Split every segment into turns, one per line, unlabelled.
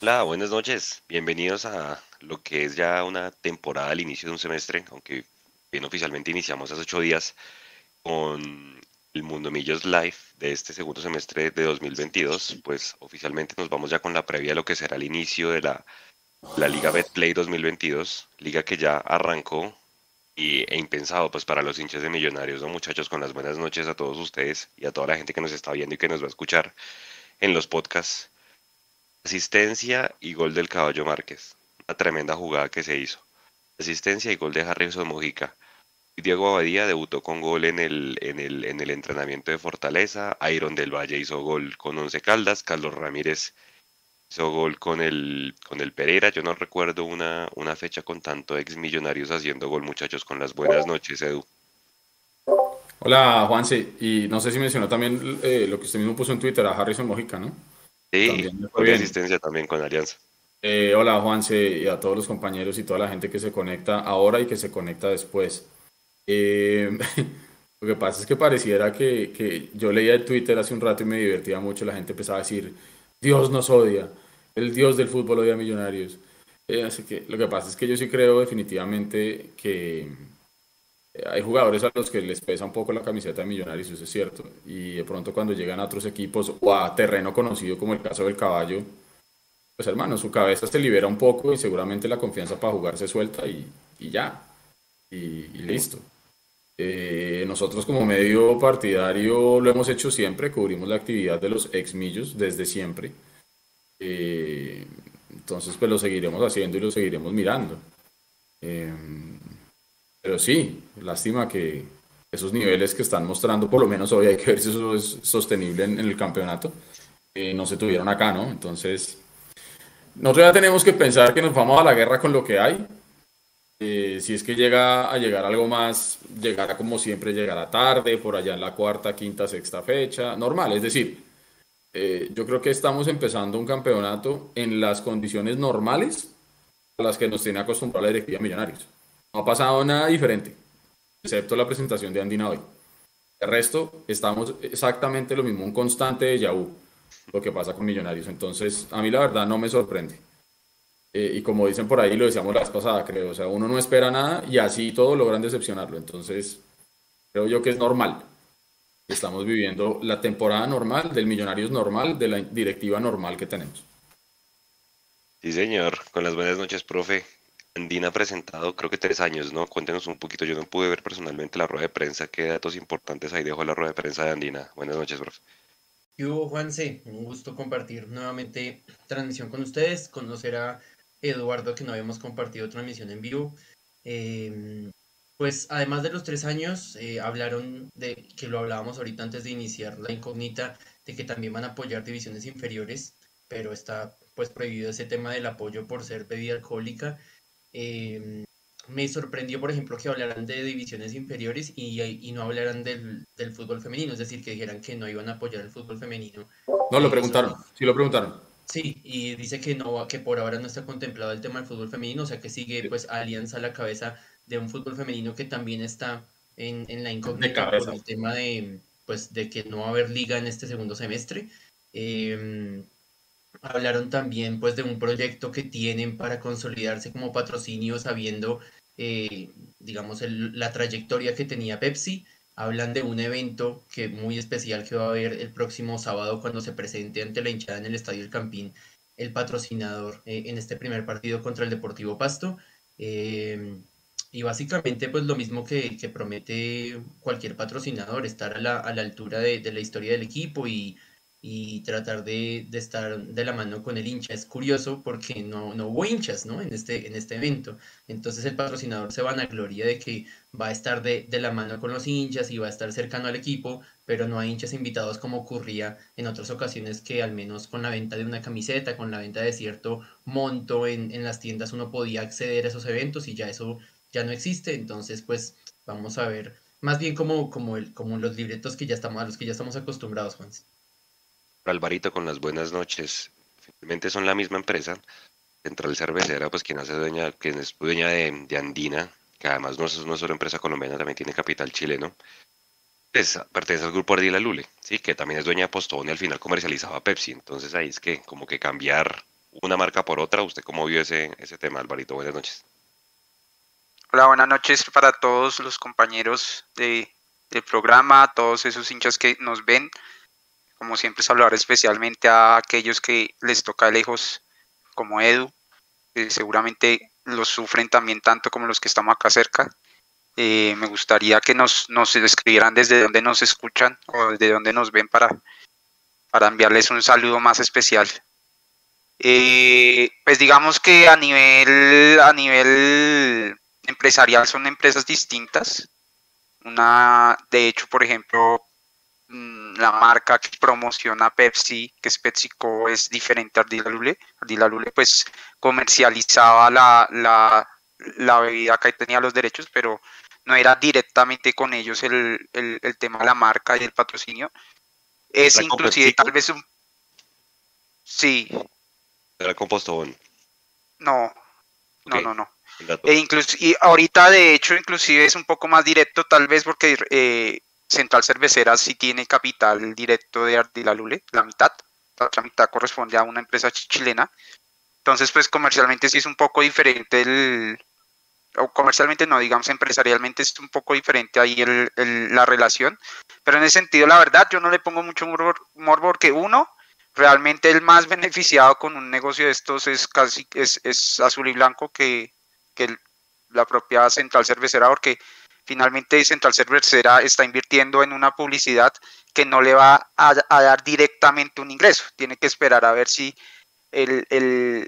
Hola, buenas noches. Bienvenidos a lo que es ya una temporada al inicio de un semestre, aunque bien oficialmente iniciamos hace ocho días con el Mundo Millos Live de este segundo semestre de 2022. Pues oficialmente nos vamos ya con la previa de lo que será el inicio de la, la Liga Betplay 2022, liga que ya arrancó y, e impensado pues para los hinchas de Millonarios, ¿no muchachos? Con las buenas noches a todos ustedes y a toda la gente que nos está viendo y que nos va a escuchar en los podcasts. Asistencia y gol del Caballo Márquez. Una tremenda jugada que se hizo. Asistencia y gol de Harrison Mojica. Diego Abadía debutó con gol en el, en el, en el entrenamiento de Fortaleza. Iron del Valle hizo gol con Once Caldas. Carlos Ramírez hizo gol con el, con el Pereira. Yo no recuerdo una, una fecha con tanto ex millonarios haciendo gol, muchachos. Con las buenas noches, Edu.
Hola, Juanse. Y no sé si mencionó también eh, lo que usted mismo puso en Twitter a Harrison Mojica, ¿no?
Sí, con asistencia también con Alianza.
Eh, hola, Juanse, y a todos los compañeros y toda la gente que se conecta ahora y que se conecta después. Eh, lo que pasa es que pareciera que, que, yo leía el Twitter hace un rato y me divertía mucho. La gente empezaba a decir, Dios nos odia, el Dios del fútbol odia a millonarios. Eh, así que lo que pasa es que yo sí creo definitivamente que hay jugadores a los que les pesa un poco la camiseta de Millonarios, eso es cierto. Y de pronto cuando llegan a otros equipos o a terreno conocido como el caso del caballo, pues hermano, su cabeza se libera un poco y seguramente la confianza para jugar se suelta y, y ya. Y, listo. Eh, nosotros como medio partidario lo hemos hecho siempre, cubrimos la actividad de los ex millos desde siempre. Eh, entonces pues lo seguiremos haciendo y lo seguiremos mirando. Eh, pero sí, lástima que esos niveles que están mostrando, por lo menos hoy hay que ver si eso es sostenible en, el campeonato, eh, no se tuvieron acá, ¿no? Entonces, nosotros ya tenemos que pensar que nos vamos a la guerra con lo que hay. Eh, si es que llega a llegar algo más, llegará como siempre, llegará tarde, por allá en la cuarta, quinta, sexta fecha, normal. Es decir, eh, yo creo que estamos empezando un campeonato en las condiciones normales a las que nos tiene acostumbrado la directiva Millonarios. No ha pasado nada diferente, excepto la presentación de Andina hoy. El resto, estamos exactamente lo mismo, un constante de Yahoo, lo que pasa con Millonarios. Entonces, a mí la verdad no me sorprende. Eh, y como dicen por ahí, lo decíamos la vez pasada, creo, o sea, uno no espera nada y así todo logran decepcionarlo. Entonces, creo yo que es normal. Estamos viviendo la temporada normal, del Millonarios normal, de la directiva normal que tenemos.
Sí, señor. Con las buenas noches, profe. Andina ha presentado creo que tres años, ¿no? Cuéntenos un poquito, yo no pude ver personalmente la rueda de prensa, qué datos importantes ahí dejó la rueda de prensa de Andina. Buenas noches, profe.
Yo, Juanse, un gusto compartir nuevamente transmisión con ustedes, conocer a Eduardo que no habíamos compartido transmisión en vivo. Em, pues además de los tres años, eh, hablaron de que lo hablábamos ahorita antes de iniciar la incógnita, de que también van a apoyar divisiones inferiores, pero está pues prohibido ese tema del apoyo por ser bebida alcohólica Em, me sorprendió, por ejemplo, que hablaran de divisiones inferiores y, no hablaran del, fútbol femenino, es decir, que dijeran que no iban a apoyar el fútbol femenino.
No, lo preguntaron, sí lo preguntaron.
Sí, y dice que no, que por ahora no está contemplado el tema del fútbol femenino, o sea que sigue pues Alianza a la cabeza de un fútbol femenino que también está en, la incógnita por el tema de pues de que no va a haber liga en este segundo semestre. Eh, Hablaron también pues de un proyecto que tienen para consolidarse como patrocinio sabiendo, eh, digamos, la trayectoria que tenía Pepsi. Hablan de un evento que muy especial que va a haber el próximo sábado cuando se presente ante la hinchada en el Estadio El Campín el patrocinador eh, en este primer partido contra el Deportivo Pasto. Eh, y básicamente pues lo mismo que, promete cualquier patrocinador, estar a la, altura de la historia del equipo y y tratar de, estar de la mano con el hincha. Es curioso porque no, no hubo hinchas ¿no? En, este, en este evento. Entonces el patrocinador se van a gloria de que va a estar de, de, la mano con los hinchas y va a estar cercano al equipo, pero no hay hinchas invitados como ocurría en otras ocasiones que al menos con la venta de una camiseta, con la venta de cierto monto en, en las tiendas uno podía acceder a esos eventos y ya eso ya no existe. Entonces pues vamos a ver más bien como, como, el, como los libretos que ya estamos, a los que ya estamos acostumbrados, Juan.
Alvarito con las buenas noches. Finalmente son la misma empresa, Central Cervecera, pues quien hace dueña, quien es dueña de, Andina, que además no es una solo empresa colombiana, también tiene capital chileno. Pues pertenece al grupo Ardila Lule, sí, que también es dueña de Postón y al final comercializaba Pepsi. Entonces ahí es que como que cambiar una marca por otra. ¿Usted cómo vio ese, ese tema, Alvarito? Buenas noches.
Hola, buenas noches para todos los compañeros de, del programa, todos esos hinchas que nos ven. Como siempre, saludar especialmente a aquellos que les toca lejos, como Edu, que seguramente los sufren también tanto como los que estamos acá cerca. Eh, me gustaría que nos, nos escribieran desde donde nos escuchan o desde donde nos ven para, para enviarles un saludo más especial. Eh, pues digamos que a nivel, a nivel empresarial son empresas distintas. Una, de hecho, por ejemplo, la marca que promociona Pepsi, que es PepsiCo, es diferente a Ardila Lule. Ardila Lule pues comercializaba la, la, la bebida que tenía los derechos, pero no era directamente con ellos el, tema de la marca y el patrocinio. Es inclusive tal vez un... Sí.
¿Era compostón?
No, no, no, no. E incluso, y ahorita de hecho inclusive es un poco más directo tal vez porque eh, Central Cervecera sí tiene capital directo de Ardila Lule, la mitad, la otra mitad corresponde a una empresa chilena. Entonces pues comercialmente sí es un poco diferente o comercialmente no, digamos empresarialmente es un poco diferente ahí la relación, pero en ese sentido la verdad yo no le pongo mucho morbo, porque uno, realmente el más beneficiado con un negocio de estos es casi es, azul y blanco que, que la propia central cervecera, porque finalmente Central Cervecera está invirtiendo en una publicidad que no le va a, dar directamente un ingreso, tiene que esperar a ver si el,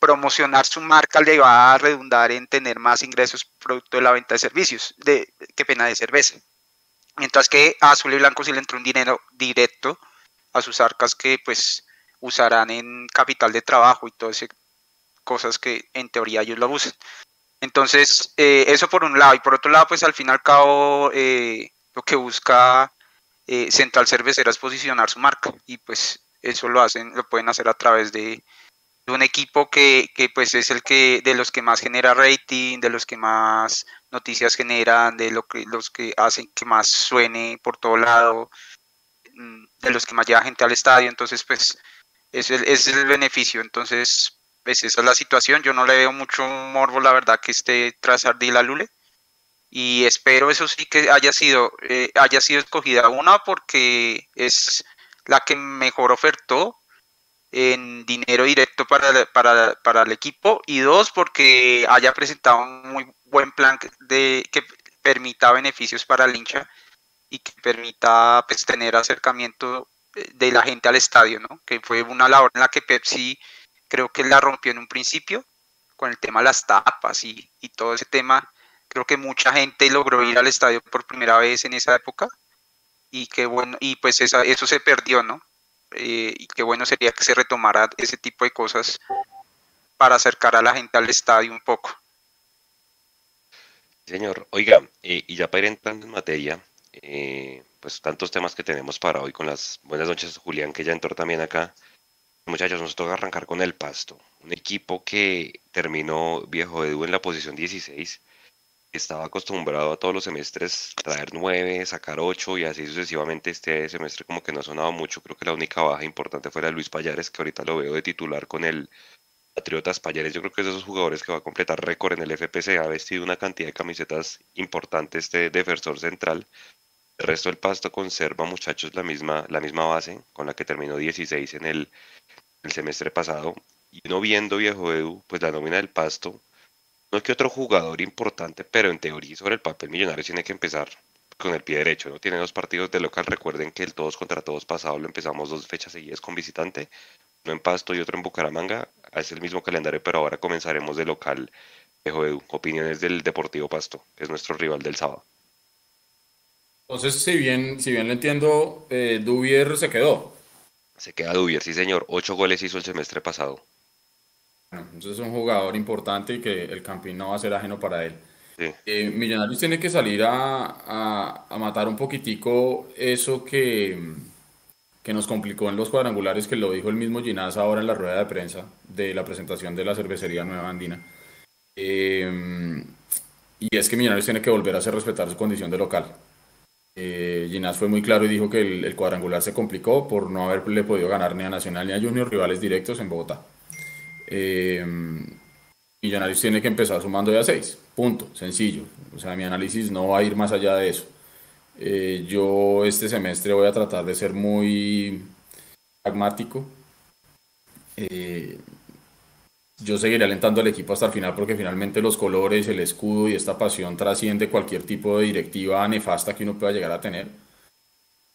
promocionar su marca le va a redundar en tener más ingresos producto de la venta de servicios, de qué pena de cerveza. Mientras que a Azul y Blanco sí le entró un dinero directo a sus arcas que pues usarán en capital de trabajo y todas esas cosas que en teoría ellos lo usan. Entonces, eh, eso por un lado. Y por otro lado, pues al fin y al cabo, eh, lo que busca eh, Central Cervecera es posicionar su marca. Y pues eso lo hacen, lo pueden hacer a través de, un equipo que, pues es el que de los que más genera rating, de los que más noticias generan, de lo que, los que hacen que más suene por todo lado, mm, de los que más lleva gente al estadio, entonces pues ese, es el beneficio, entonces pues esa es la situación, yo no le veo mucho morbo la verdad que esté tras Ardila Lule. Y espero eso sí que haya sido, eh, haya sido escogida una porque es la que mejor ofertó en dinero directo para, para, para, el equipo. Y dos porque haya presentado un muy buen plan de que permita beneficios para el hincha y que permita pues, tener acercamiento de la gente al estadio, ¿no? Que fue una labor en la que Pepsi creo que la rompió en un principio con el tema de las tapas y, y todo ese tema. Creo que mucha gente logró ir al estadio por primera vez en esa época y que bueno, y pues esa, eso se perdió, ¿no? Eh, y qué bueno sería que se retomara ese tipo de cosas para acercar a la gente al estadio un poco.
Señor, oiga, eh, y ya para ir entrando en materia, eh, pues tantos temas que tenemos para hoy con las buenas noches, Julián, que ya entró también acá. Muchachos, nos toca arrancar con el Pasto, un equipo que terminó viejo Edu en la posición 16 estaba acostumbrado a todos los semestres traer nueve, sacar ocho y así sucesivamente. Este semestre como que no ha sonado mucho. Creo que la única baja importante fue la Luis Payares, que ahorita lo veo de titular con el Patriotas Payares. Yo creo que es de esos jugadores que va a completar récord en el FPC. Ha vestido una cantidad de camisetas importantes de defensor central. El resto del pasto conserva, muchachos, la misma, la misma base con la que terminó 16 en el, el semestre pasado. Y no viendo, viejo Edu, pues la nómina del pasto no que otro jugador importante, pero en teoría sobre el papel millonario tiene que empezar con el pie derecho, ¿no? Tiene dos partidos de local, recuerden que el todos contra todos pasado lo empezamos dos fechas seguidas con visitante, uno en Pasto y otro en Bucaramanga, es el mismo calendario, pero ahora comenzaremos de local. Dejo Edu, opiniones del Deportivo Pasto, que es nuestro rival del sábado.
Entonces, si bien, si bien lo entiendo, eh, Dubier se quedó.
Se queda Dubier, sí señor, ocho goles hizo el semestre pasado.
Entonces es un jugador importante y que el Campín no va a ser ajeno para él. Eh, Millonarios tiene que salir a, a, matar un poquitico eso que, que nos complicó en los cuadrangulares, que lo dijo el mismo Ginás ahora en la rueda de prensa de la presentación de la cervecería Nueva Andina. Eh, y es que Millonarios tiene que volver a hacer respetar su condición de local. Eh, Ginás fue muy claro y dijo que el, cuadrangular se complicó por no haberle podido ganar ni a Nacional ni a Junior, rivales directos en Bogotá. em, Millonarios tiene que empezar sumando ya 6. Punto, sencillo. O sea, mi análisis no va a ir más allá de eso. Eh, yo este semestre voy a tratar de ser muy pragmático. Eh, yo seguiré alentando al equipo hasta el final porque finalmente los colores, el escudo y esta pasión trasciende cualquier tipo de directiva nefasta que uno pueda llegar a tener.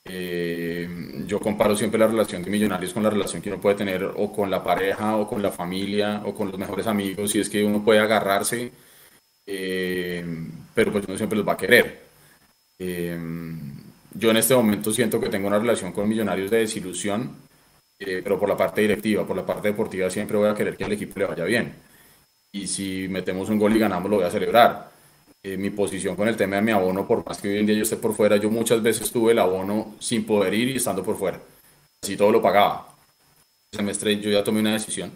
Eh, yo comparo siempre la relación de millonarios con la relación que uno puede tener o con la pareja o con la familia o con los mejores amigos, si es que uno puede agarrarse, eh, pero pues uno siempre los va a querer. Eh, yo en este momento siento que tengo una relación con millonarios de desilusión, pero por la parte directiva, por la parte deportiva siempre voy a querer que al equipo le vaya bien. Y si metemos un gol y ganamos, lo voy a celebrar eh, mi posición con el tema de mi abono, por más que hoy en día yo esté por fuera, yo muchas veces tuve el abono sin poder ir y estando por fuera. Así todo lo pagaba. El semestre yo ya tomé una decisión.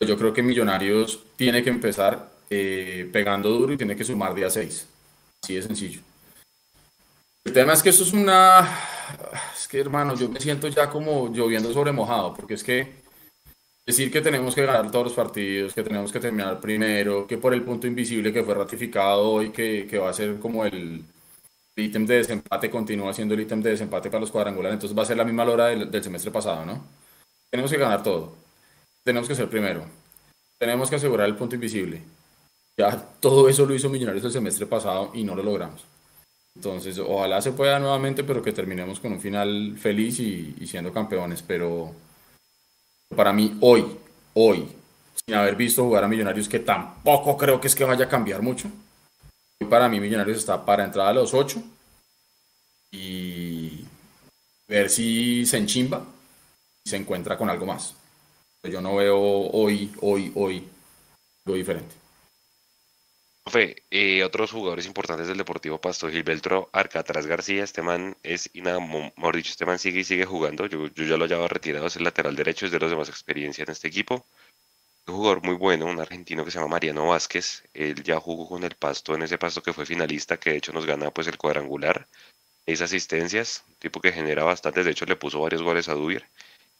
Yo creo que Millonarios tiene que empezar eh, pegando duro y tiene que sumar día 6. Así de sencillo. El tema es que eso es una... Es que hermano, yo me siento ya como lloviendo sobre mojado, porque es que decir que tenemos que ganar todos los partidos, que tenemos que terminar primero, que por el punto invisible que fue ratificado y que, que va a ser como el, ítem de desempate, continúa siendo el ítem de desempate para los cuadrangulares, entonces va a ser la misma hora del, del semestre pasado, ¿no? Tenemos que ganar todo, tenemos que ser primero, tenemos que asegurar el punto invisible. Ya todo eso lo hizo Millonarios el semestre pasado y no lo logramos. Entonces, ojalá se pueda nuevamente, pero que terminemos con un final feliz y, siendo campeones, pero para mí, hoy, hoy, sin haber visto jugar a Millonarios, que tampoco creo que es que vaya a cambiar mucho. Hoy para mí Millonarios está para entrar a los 8 y ver si se enchimba y se encuentra con algo más. Yo no veo hoy, hoy, hoy algo diferente.
Profe, eh, otros jugadores importantes del Deportivo Pasto, Gilberto Arcatraz García, este man es, y nada, mejor dicho, este man sigue y sigue jugando, yo, ya lo llevaba retirado, es el lateral derecho, es de los de más experiencia en este equipo. Un jugador muy bueno, un argentino que se llama Mariano Vázquez, él ya jugó con el Pasto en ese Pasto que fue finalista, que de hecho nos gana pues el cuadrangular, seis asistencias, tipo que genera bastantes, de hecho le puso varios goles a Dubir.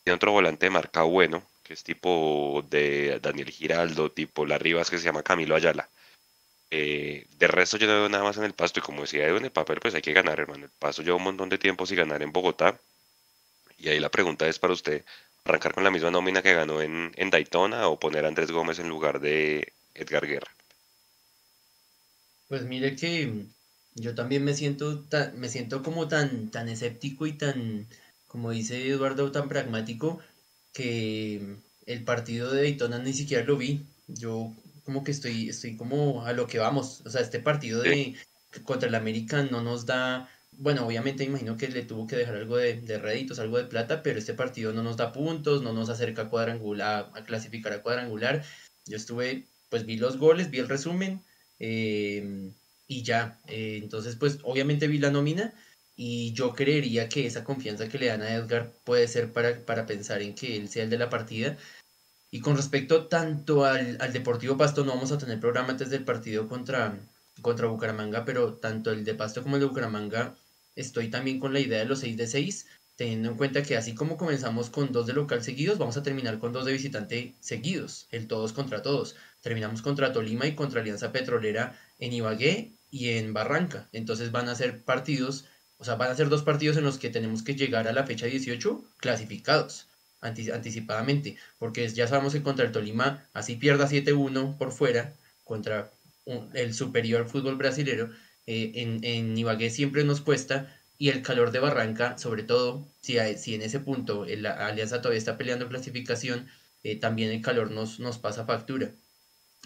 Tiene otro volante de marca bueno, que es tipo de Daniel Giraldo, tipo Larribas, que se llama Camilo Ayala eh, de resto yo no veo nada más en el pasto y como decía en el papel pues hay que ganar hermano. El pasto lleva un montón de tiempo sin ganar en Bogotá y ahí la pregunta es para usted, arrancar con la misma nómina que ganó en, en Daytona o poner a Andrés Gómez en lugar de Edgar Guerra.
Pues mire que yo también me siento me siento como tan tan escéptico y tan como dice Eduardo tan pragmático que el partido de Daytona ni siquiera lo vi. Yo como que estoy, estoy como a lo que vamos. O sea, este partido de contra el América no nos da, bueno, obviamente imagino que le tuvo que dejar algo de, de réditos, algo de plata, pero este partido no nos da puntos, no nos acerca a cuadrangular, a clasificar a cuadrangular. Yo estuve, pues vi los goles, vi el resumen em, y ya. Eh, entonces, pues obviamente vi la nómina y yo creería que esa confianza que le dan a Edgar puede ser para, para pensar en que él sea el de la partida y con respecto tanto al, Deportivo Pasto, no vamos a tener programa antes del partido contra, contra Bucaramanga, pero tanto el de Pasto como el de Bucaramanga, estoy también con la idea de los 6 de 6, teniendo en cuenta que así como comenzamos con dos de local seguidos, vamos a terminar con dos de visitante seguidos, el todos contra todos. Terminamos contra Tolima y contra Alianza Petrolera en Ibagué y en Barranca. Entonces van a ser partidos, o sea, van a ser dos partidos en los que tenemos que llegar a la fecha 18 clasificados anticipadamente, porque ya sabemos que contra el Tolima, así pierda 7-1 por fuera, contra el superior fútbol brasilero, eh, en, en, Ibagué siempre nos cuesta, y el calor de Barranca, sobre todo, si, si en ese punto la Alianza todavía está peleando clasificación, eh, también el calor nos, nos pasa factura.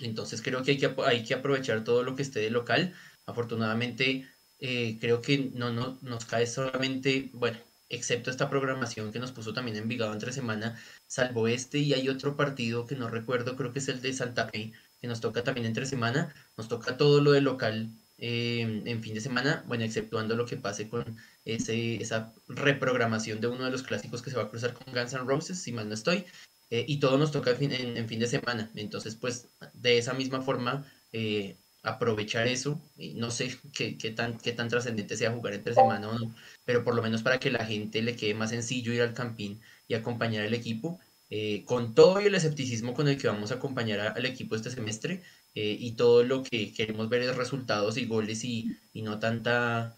Entonces creo que hay, que hay que aprovechar todo lo que esté de local. Afortunadamente, eh, creo que no, no nos cae solamente, bueno, excepto esta programación que nos puso también en Vigado entre semana, salvo este y hay otro partido que no recuerdo, creo que es el de Santa Fe, que nos toca también entre semana, nos toca todo lo de local em, en fin de semana, bueno, exceptuando lo que pase con ese, esa reprogramación de uno de los clásicos que se va a cruzar con Guns N' Roses, si mal no estoy, eh, y todo nos toca en fin, en, fin, de semana, entonces pues de esa misma forma... Eh, aprovechar eso. Y no sé qué, qué tan, qué tan trascendente sea jugar entre semana o no, pero por lo menos para que la gente le quede más sencillo ir al campín y acompañar al equipo. eh, con todo el escepticismo con el que vamos a acompañar al equipo este semestre eh, y todo lo que queremos ver es resultados y goles y, no tanta,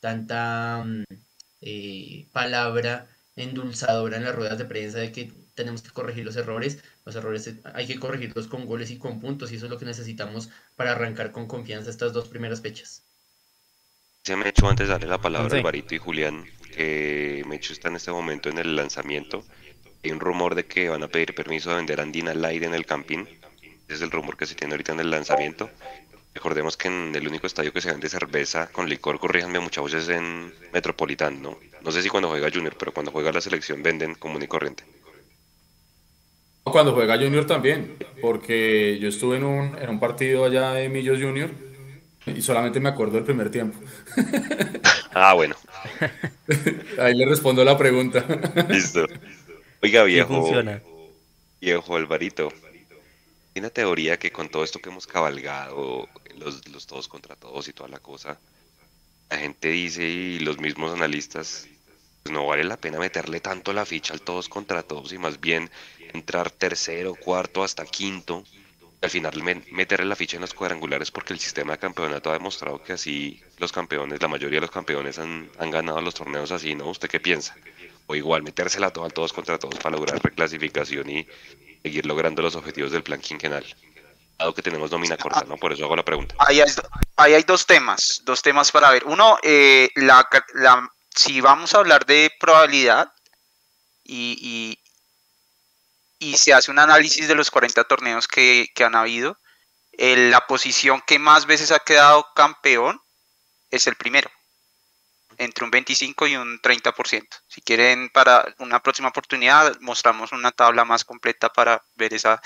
tanta mm, eh, palabra endulzadora en las ruedas de prensa de que tenemos que corregir los errores. Los errores hay que corregirlos con goles y con puntos y eso es lo que necesitamos para arrancar con confianza estas dos primeras fechas.
Se me echó antes de darle la palabra a Alvarito y Julián, que Mecho está en este momento en el lanzamiento hay un rumor de que van a pedir permiso de vender Andina Light en el Campín. Ese es el rumor que se tiene ahorita en el lanzamiento. Recordemos que en el único estadio que se vende cerveza con licor, corríjanme muchas veces en Metropolitano, ¿no? No sé si cuando juega Junior, pero cuando juega la selección venden común y corriente.
Cuando juega Junior también, porque yo estuve en un, en un partido allá de Millos Junior y solamente me acuerdo del primer tiempo.
ah, bueno.
Ahí le respondo la pregunta.
Listo. Oiga, viejo. Viejo Alvarito. Hay una teoría que con todo esto que hemos cabalgado, los, todos contra todos y toda la cosa, la gente dice y los mismos analistas, pues no vale la pena meterle tanto la ficha al todos contra todos y más bien entrar tercero, cuarto, hasta quinto. Al final meterle la ficha en los cuadrangulares porque el sistema de campeonato ha demostrado que así los campeones, la mayoría de los campeones han, ganado los torneos así, ¿no? ¿Usted qué piensa? o igual metérsela toda todos contra todos para lograr reclasificación y seguir logrando los objetivos del plan quinquenal. Dado que tenemos nómina corta, ¿no? Por eso hago la pregunta.
Ahí hay, dos temas, dos temas para ver. Uno, eh, la, si vamos a hablar de probabilidad y, y, se hace un análisis de los 40 torneos que, han habido, la posición que más veces ha quedado campeón es el primero entre un 25 y un 30%. Si quieren para una próxima oportunidad, mostramos una tabla más completa para ver esa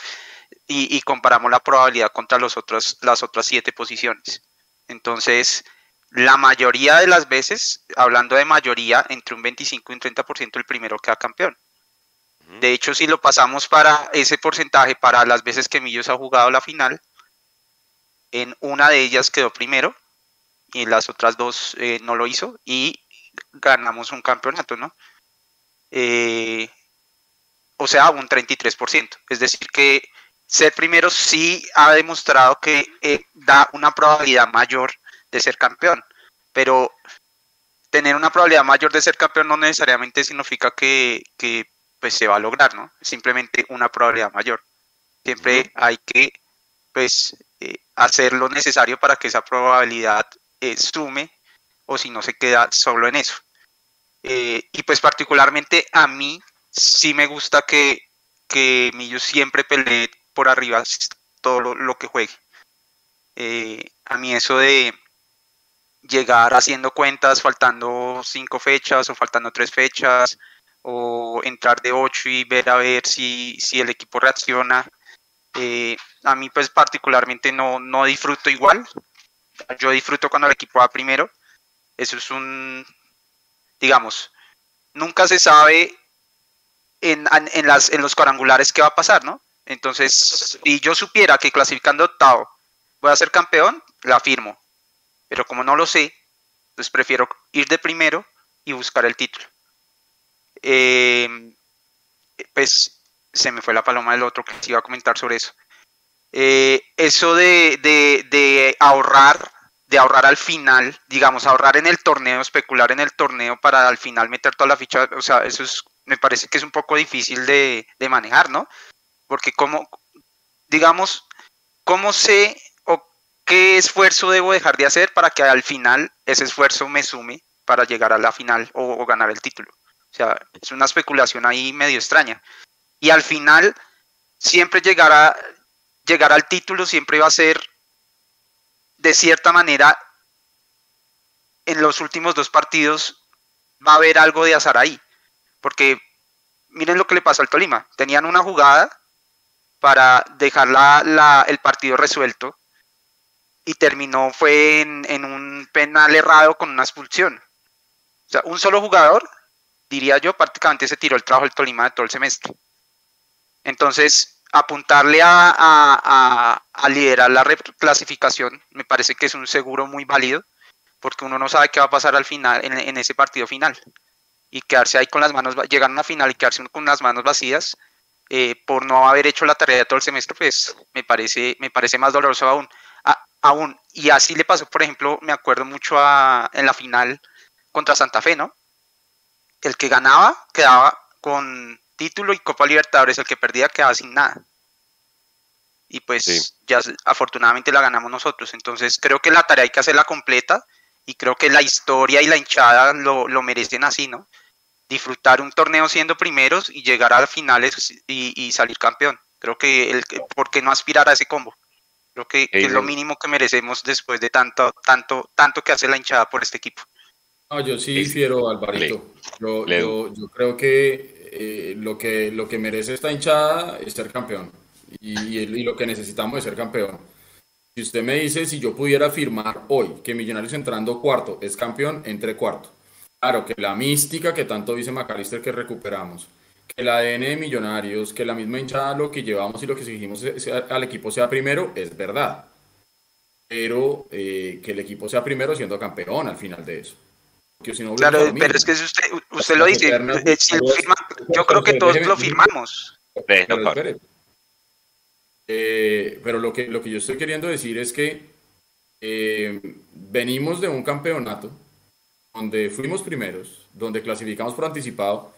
y, comparamos la probabilidad contra las otras siete posiciones. Entonces, la mayoría de las veces, hablando de mayoría, entre un 25 y un 30% el primero queda campeón. De hecho, si lo pasamos para ese porcentaje, para las veces que Millos ha jugado la final, en una de ellas quedó primero y las otras dos eh, no lo hizo y ganamos un campeonato, ¿no? Eh, o sea, un 33%. Es decir, que ser primero sí ha demostrado que eh, da una probabilidad mayor de ser campeón, pero tener una probabilidad mayor de ser campeón no necesariamente significa que, pues, se va a lograr, ¿no? Simplemente una probabilidad mayor. Siempre hay que pues hacer lo necesario para que esa probabilidad eh, sume o si no se queda solo en eso. Eh, y pues particularmente a mí sí me gusta que, que Millo siempre pelee por arriba todo lo, que juegue. Eh, a mí eso de llegar haciendo cuentas faltando cinco fechas o faltando tres fechas o entrar de ocho y ver a ver si, si el equipo reacciona. a mí pues particularmente no, no disfruto igual, yo disfruto cuando el equipo va primero. Eso es un, digamos, nunca se sabe en, las, en los cuadrangulares qué va a pasar, ¿no? Entonces, si yo supiera que clasificando octavo voy a ser campeón, la firmo. Pero como no lo sé, pues prefiero ir de primero y buscar el título. Em, pues se me fue la paloma del otro que se iba a comentar sobre eso. Eh, eso de, ahorrar, de ahorrar al final, digamos, ahorrar en el torneo, especular en el torneo para al final meter toda la ficha, o sea, eso es, me parece que es un poco difícil de, manejar, ¿no? Porque como, digamos, ¿cómo sé o qué esfuerzo debo dejar de hacer para que al final ese esfuerzo me sume para llegar a la final o, o ganar el título? O sea, es una especulación ahí medio extraña. Y al final siempre llegará, llegar al título siempre va a ser, de cierta manera, en los últimos dos partidos va a haber algo de azar ahí. Porque miren lo que le pasó al Tolima. Tenían una jugada para dejar el partido resuelto y terminó fue en, en, un penal errado con una expulsión. O sea, un solo jugador, diría yo, prácticamente se tiró el trabajo del Tolima de todo el semestre. Entonces, apuntarle a, liderar la reclasificación me parece que es un seguro muy válido porque uno no sabe qué va a pasar al final en, ese partido final y quedarse ahí con las manos llegar a una final y quedarse con las manos vacías eh, por no haber hecho la tarea todo el semestre, pues me parece, me parece más doloroso aún. aún. Y así le pasó, por ejemplo, me acuerdo mucho a, en la final contra Santa Fe, ¿no? El que ganaba quedaba con título y Copa Libertadores, el que perdía quedaba sin nada. Y pues ya afortunadamente la ganamos nosotros. Entonces creo que la tarea hay que hacerla completa y creo que la historia y la hinchada lo, lo merecen así, ¿no? disfrutar un torneo siendo primeros y llegar a las finales y, salir campeón. Creo que, el, ¿por qué no aspirar a ese combo? Creo que, es lo mínimo que merecemos después de tanto, tanto, tanto que hace la hinchada por este equipo.
No, yo sí difiero, Alvarito. Yo, yo, creo que, eh, lo que lo que merece esta hinchada es ser campeón. Y, y, lo que necesitamos es ser campeón. Si usted me dice, si yo pudiera firmar hoy que Millonarios entrando cuarto es campeón, entre cuarto. Claro, que la mística que tanto dice Macalister que recuperamos, que el ADN de Millonarios, que la misma hinchada lo que llevamos y lo que exigimos al equipo sea primero, es verdad. Pero eh, que el equipo sea primero siendo campeón al final de eso.
Claro, pero es que si usted, usted lo dice, eh, yo creo que todos lo firmamos.
Eh, pero lo que, lo que yo estoy queriendo decir es que venimos de un campeonato donde fuimos primeros, donde clasificamos por anticipado,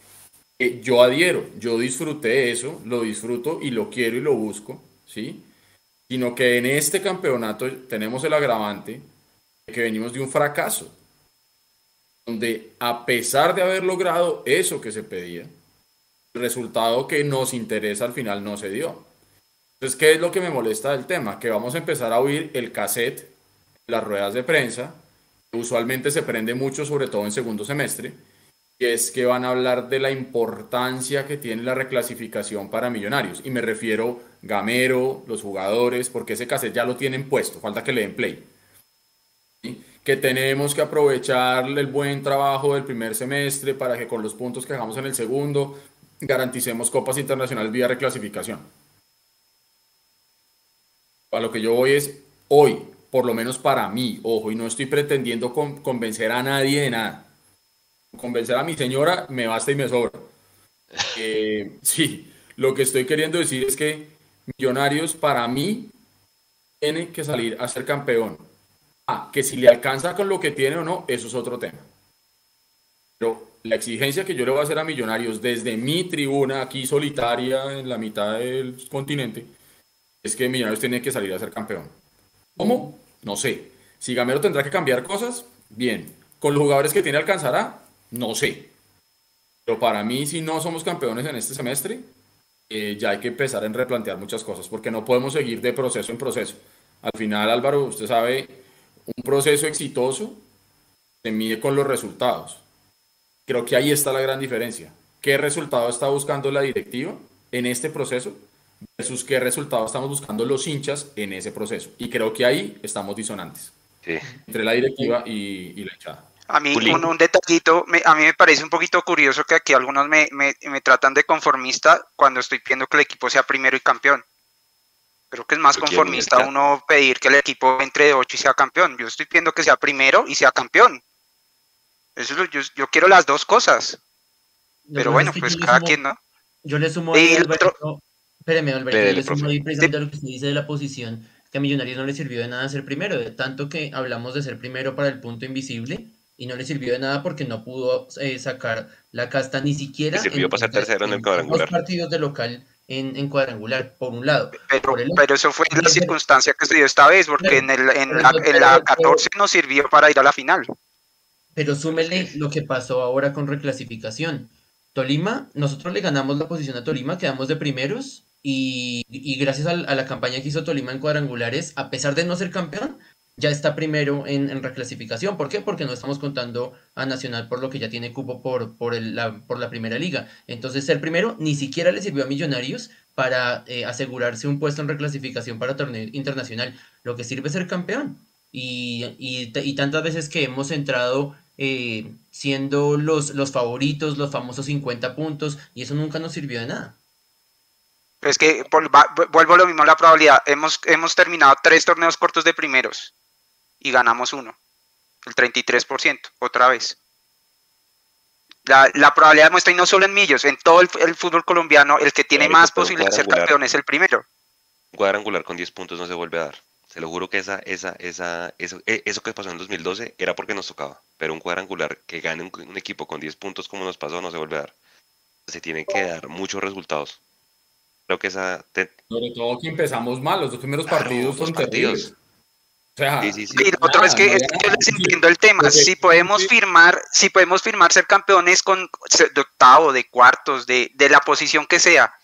yo adhiero, yo disfruté eso, lo disfruto y lo quiero y lo busco, ¿sí? Sino que en este campeonato tenemos el agravante de que venimos de un fracaso, donde a pesar de haber logrado eso que se pedía, el resultado que nos interesa al final no se dio. Entonces, ¿qué es lo que me molesta del tema? Que vamos a empezar a oír el cassette, las ruedas de prensa, usualmente se prende mucho, sobre todo en segundo semestre, y es que van a hablar de la importancia que tiene la reclasificación para millonarios. Y me refiero Gamero, los jugadores, porque ese cassette ya lo tienen puesto, falta que le den play. Que tenemos que aprovechar el buen trabajo del primer semestre para que con los puntos que dejamos en el segundo garanticemos copas internacionales vía reclasificación. A lo que yo voy es, hoy, por lo menos para mí, ojo, y no estoy pretendiendo convencer a nadie de nada. Convencer a mi señora me basta y me sobra. Eh, sí, lo que estoy queriendo decir es que Millonarios para mí tiene que salir a ser campeón. Ah, que si le alcanza con lo que tiene o no, eso es otro tema. Pero la exigencia que yo le voy a hacer a Millonarios desde mi tribuna aquí solitaria en la mitad del continente es que Millonarios tiene que salir a ser campeón. ¿Cómo? No sé. Si Gamero tendrá que cambiar cosas, bien. Con los jugadores que tiene alcanzará, no sé. Pero para mí, si no somos campeones en este semestre, eh, ya hay que empezar a replantear muchas cosas, porque no podemos seguir de proceso en proceso. Al final, Álvaro, usted sabe, un proceso exitoso se mide con los resultados. Creo que ahí está la gran diferencia. ¿Qué resultado está buscando la directiva en este proceso versus qué resultado estamos buscando los hinchas en ese proceso. Y creo que ahí estamos disonantes entre la directiva y, la hinchada.
A mí, un, detallito, a mí me parece un poquito curioso que aquí algunos me, tratan de conformista cuando estoy pidiendo que el equipo sea primero y campeón. Creo que es más conformista uno pedir que el equipo entre de 8 y sea campeón. Yo estoy pidiendo que sea primero y sea campeón. Eso yo, quiero las dos cosas. Pero bueno, pues cada quien, ¿no?
Yo le sumo y Espéreme, Alberto, yo le precisamente a lo que se dice de la posición, que a Millonarios no le sirvió de nada ser primero, de tanto que hablamos de ser primero para el punto invisible, y no le sirvió de nada porque no pudo eh, sacar la casta ni siquiera.
Le sirvió para ser tercero en el cuadrangular.
Dos partidos de local en, en, cuadrangular, por un lado.
Pero, pero eso fue la circunstancia que se dio esta vez, porque en, el, en, la, en la 14 no sirvió para ir a la final.
Pero súmele lo que pasó ahora con reclasificación. Tolima, nosotros le ganamos la posición a Tolima, quedamos de primeros y, gracias a, la campaña que hizo Tolima en cuadrangulares, a pesar de no ser campeón, ya está primero en, reclasificación. ¿Por qué? Porque no estamos contando a Nacional por lo que ya tiene cupo por, por, la, por la primera liga. Entonces, ser primero ni siquiera le sirvió a Millonarios para eh, asegurarse un puesto en reclasificación para torneo internacional. Lo que sirve es ser campeón. Y, y, tantas veces que hemos entrado eh, siendo los, los favoritos, los famosos 50 puntos, y eso nunca nos sirvió de nada.
Es que vuelvo a lo mismo la probabilidad. Hemos, hemos terminado tres torneos cortos de primeros y ganamos uno. El 33%, otra vez. La, probabilidad de muestra, y no solo en Millos, en todo el, fútbol colombiano, el que tiene más posibilidades de ser campeón es el primero.
Un cuadrangular con 10 puntos no se vuelve a dar. Se lo juro que esa, esa, esa, eso, e, eso que pasó en 2012 era porque nos tocaba. Pero un cuadrangular que gane un, equipo con 10 puntos como nos pasó no se vuelve a dar. Se tienen que dar muchos resultados. Creo que esa...
Sobre todo que empezamos mal, los dos primeros partidos son partidos.
O sea, sí, y otro es que, yo les entiendo el tema. Si podemos firmar, si podemos firmar ser campeones con de octavo, de cuartos, de, de la posición que sea,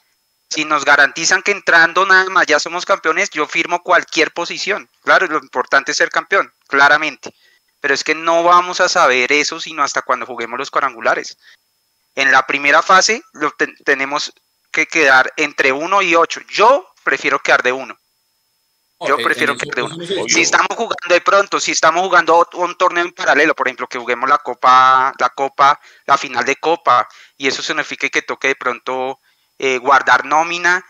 si nos garantizan que entrando nada más ya somos campeones, yo firmo cualquier posición. Claro, lo importante es ser campeón, claramente. Pero es que no vamos a saber eso sino hasta cuando juguemos los cuadrangulares. En la primera fase lo tenemos que quedar entre 1 y 8. Yo prefiero quedar de 1. Yo prefiero quedar de 1. Si estamos jugando de pronto, si estamos jugando un torneo en paralelo, por ejemplo, que juguemos la Copa, la Copa, la final de Copa, y eso significa que toque de pronto eh, guardar nómina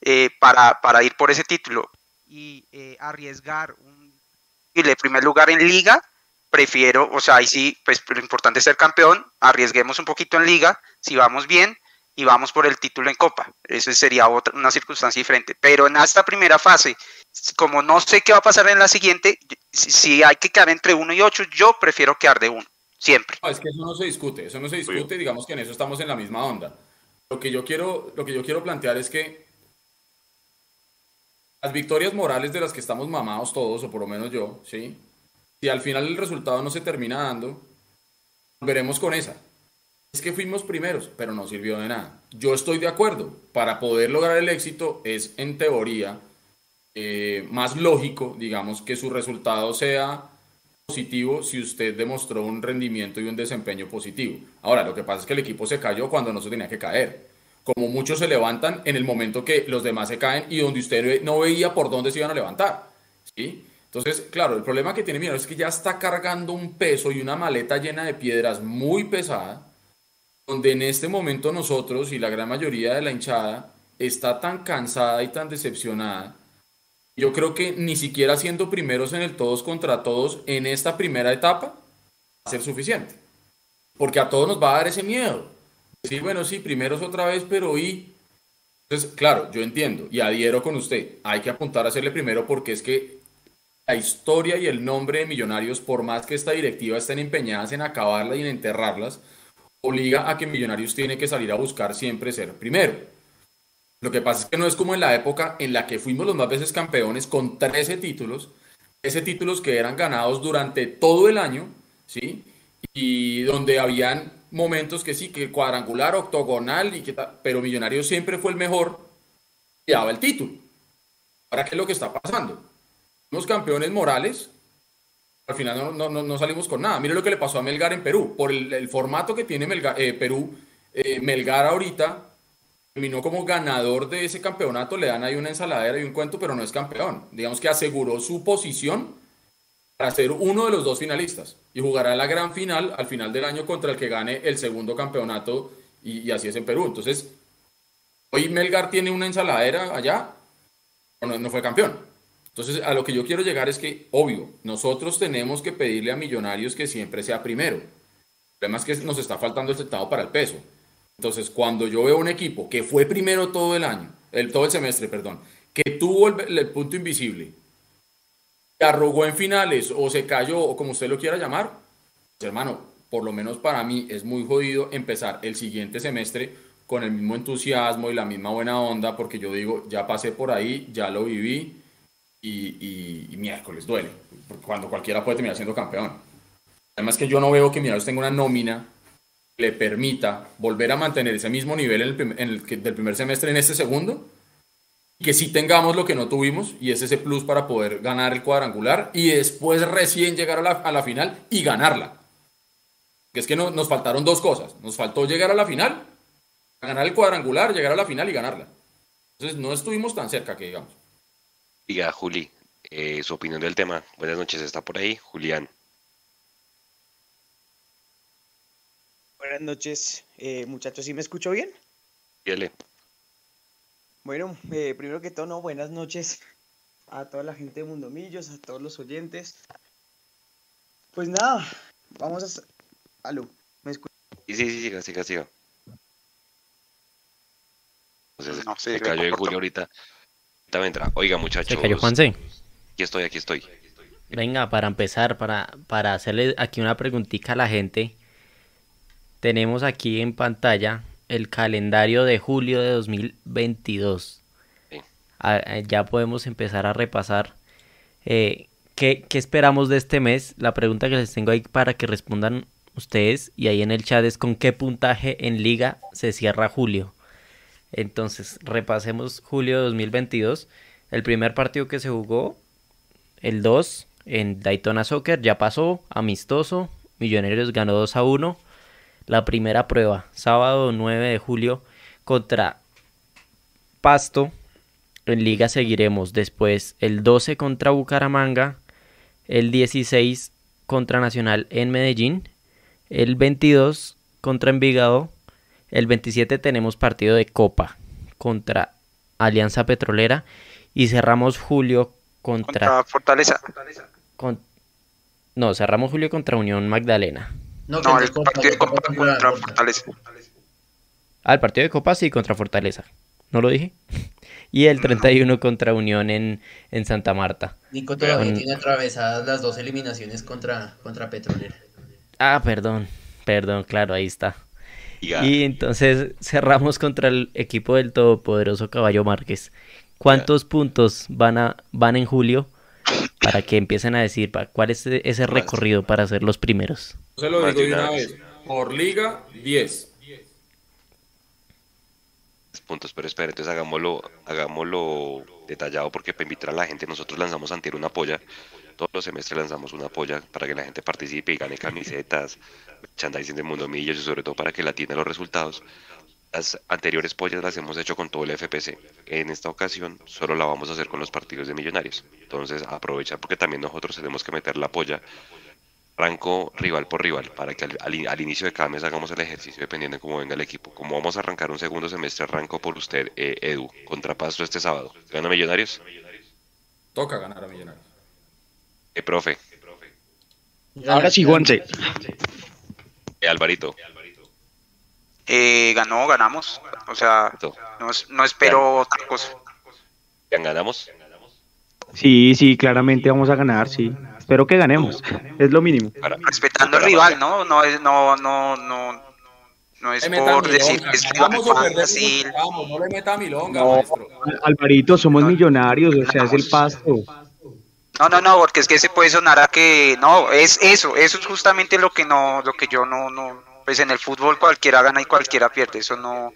eh, para, para, ir por ese título y eh, arriesgar un el primer lugar en liga, prefiero, o sea, ahí sí, pues lo importante es ser campeón, arriesguemos un poquito en liga, si vamos bien, y vamos por el título en Copa. Eso sería otra, una circunstancia diferente. Pero en esta primera fase, como no sé qué va a pasar en la siguiente, si, hay que quedar entre 1 y 8, yo prefiero quedar de 1, siempre.
es que eso no se discute, eso no se discute, digamos que en eso estamos en la misma onda. Lo que yo quiero, lo que yo quiero plantear es que las victorias morales de las que estamos mamados todos, o por lo menos yo, ¿sí? Si al final el resultado no se termina dando, veremos con esa. Es que fuimos primeros, pero no sirvió de nada. Yo estoy de acuerdo. Para poder lograr el éxito es, en teoría, eh, más lógico, digamos, que su resultado sea positivo si usted demostró un rendimiento y un desempeño positivo. Ahora, lo que pasa es que el equipo se cayó cuando no se tenía que caer. Como muchos se levantan en el momento que los demás se caen y donde usted no veía por dónde se iban a levantar. ¿sí? Entonces, claro, el problema que tiene Mira es que ya está cargando un peso y una maleta llena de piedras muy pesada, donde en este momento nosotros y la gran mayoría de la hinchada está tan cansada y tan decepcionada yo creo que ni siquiera siendo primeros en el todos contra todos en esta primera etapa va a ser suficiente. Porque a todos nos va a dar ese miedo. Decir, bueno, sí, primeros otra vez, pero y... Entonces, claro, yo entiendo y adhiero con usted. Hay que apuntar a hacerle primero porque es que la historia y el nombre de Millonarios, por más que esta directiva estén empeñadas en acabarla y en enterrarlas, obliga a que Millonarios tiene que salir a buscar siempre ser primero. Lo que pasa es que no es como en la época en la que fuimos los más veces campeones con 13 títulos, 13 títulos que eran ganados durante todo el año, ¿sí? Y donde habían momentos que sí, que cuadrangular, octogonal, y que pero Millonarios siempre fue el mejor y daba el título. Ahora, ¿qué es lo que está pasando? Somos campeones morales, al final no, no, no, salimos con nada. Mire lo que le pasó a Melgar en Perú. Por el, formato que tiene eh, Perú, eh, Melgar ahorita terminó como ganador de ese campeonato, le dan ahí una ensaladera y un cuento, pero no es campeón. Digamos que aseguró su posición para ser uno de los dos finalistas y jugará la gran final al final del año contra el que gane el segundo campeonato y, así es en Perú. Entonces, hoy Melgar tiene una ensaladera allá, no, no fue campeón. Entonces, a lo que yo quiero llegar es que, obvio, nosotros tenemos que pedirle a Millonarios que siempre sea primero. El problema es que nos está faltando el centavo para el peso. Entonces, cuando yo veo un equipo que fue primero todo el año, el, todo el semestre, perdón, que tuvo el, punto invisible, se arrugó en finales o se cayó o como usted lo quiera llamar, pues, hermano, por lo menos para mí es muy jodido empezar el siguiente semestre con el mismo entusiasmo y la misma buena onda, porque yo digo, ya pasé por ahí, ya lo viví y, y, miércoles duele, cuando cualquiera puede terminar siendo campeón. Además que yo no veo que Millonarios tenga una nómina le permita volver a mantener ese mismo nivel en el, del primer semestre en este segundo, y que sí tengamos lo que no tuvimos, y es ese plus para poder ganar el cuadrangular, y después recién llegar a la, a la final y ganarla. Que es que no, nos faltaron dos cosas. Nos faltó llegar a la final, ganar el cuadrangular, llegar a la final y ganarla. Entonces no estuvimos tan cerca que digamos.
Diga, Juli, eh, su opinión del tema. Buenas noches, está por ahí, Julián.
Buenas noches, eh, muchachos. ¿Sí me escucho bien?
Dale.
Bueno, eh, primero que todo, no, buenas noches a toda la gente de Mundo Millos, a todos los oyentes. Pues nada, vamos a... Aló, ¿me escucho?
Sí, sí, sí, siga, siga, siga. Entonces, no, se cayó el Julio ahorita. Ahorita vendrá. Oiga, muchachos.
Se cayó Juanse.
Aquí estoy, aquí estoy.
Venga, para empezar, para, para hacerle aquí una preguntita a la gente. Tenemos aquí en pantalla el calendario de julio de 2022. ya podemos empezar a repasar eh, ¿qué, ¿qué, esperamos de este mes. La pregunta que les tengo ahí para que respondan ustedes y ahí en el chat es con qué puntaje en liga se cierra julio. Entonces, repasemos julio de 2022. El primer partido que se jugó, el 2, en Daytona Soccer, ya pasó, amistoso. Millonarios ganó 2 a 1. La primera prueba, sábado 9 de julio, contra Pasto. En liga seguiremos después el 12 contra Bucaramanga, el 16 contra Nacional en Medellín, el 22 contra Envigado, el 27 tenemos partido de Copa contra Alianza Petrolera y cerramos julio contra,
Fortaleza.
no, cerramos julio contra Unión Magdalena.
No, el partido de Copa contra Fortaleza.
Ah, el partido de Copa sí contra Fortaleza. ¿No lo dije? Y el 31 contra Unión en, en Santa Marta.
Nico todavía tiene atravesadas las dos eliminaciones contra, contra Petrolera.
Ah, perdón, perdón, claro, ahí está. Y entonces cerramos contra el equipo del todopoderoso Caballo Márquez. ¿Cuántos puntos van, a, van en julio para que empiecen a decir cuál es ese recorrido para ser los primeros?
Se lo digo de una vez. Por liga, 10
puntos, pero espera, entonces hagámoslo, hagámoslo detallado porque para invitar a la gente nosotros lanzamos antier una polla todos los semestres lanzamos una polla para que la gente participe y gane camisetas, merchandising de Mundo Millos y sobre todo para que la tiene los resultados. Las anteriores pollas las hemos hecho con todo el FPC. En esta ocasión solo la vamos a hacer con los partidos de millonarios. Entonces aprovecha porque también nosotros tenemos que meter la polla ranco rival por rival para que al, inicio de cada mes hagamos el ejercicio dependiendo de cómo venga el equipo. Como vamos a arrancar un segundo semestre, arranco por usted, eh, Edu, contra Pasto este sábado. ¿Gana Millonarios?
Toca ganar a Millonarios.
Eh, profe.
Ahora sí, Juanse.
Eh, Alvarito.
Eh, ganó, ganamos. O sea, no, no espero otra cosa.
¿Ganamos?
Sí, sí, claramente vamos a ganar, sí. Espero que ganemos. Es lo mínimo.
Respetando al rival, ¿no? No es, no, no, no, no es por decir que es
fácil. no le meta milonga, maestro.
Alvarito, somos millonarios, o sea, es el pasto.
No, no, no, porque es que se puede sonar a que no, es eso, eso es justamente lo que no, lo que yo no, no, pues en el fútbol cualquiera gana y cualquiera pierde, eso no,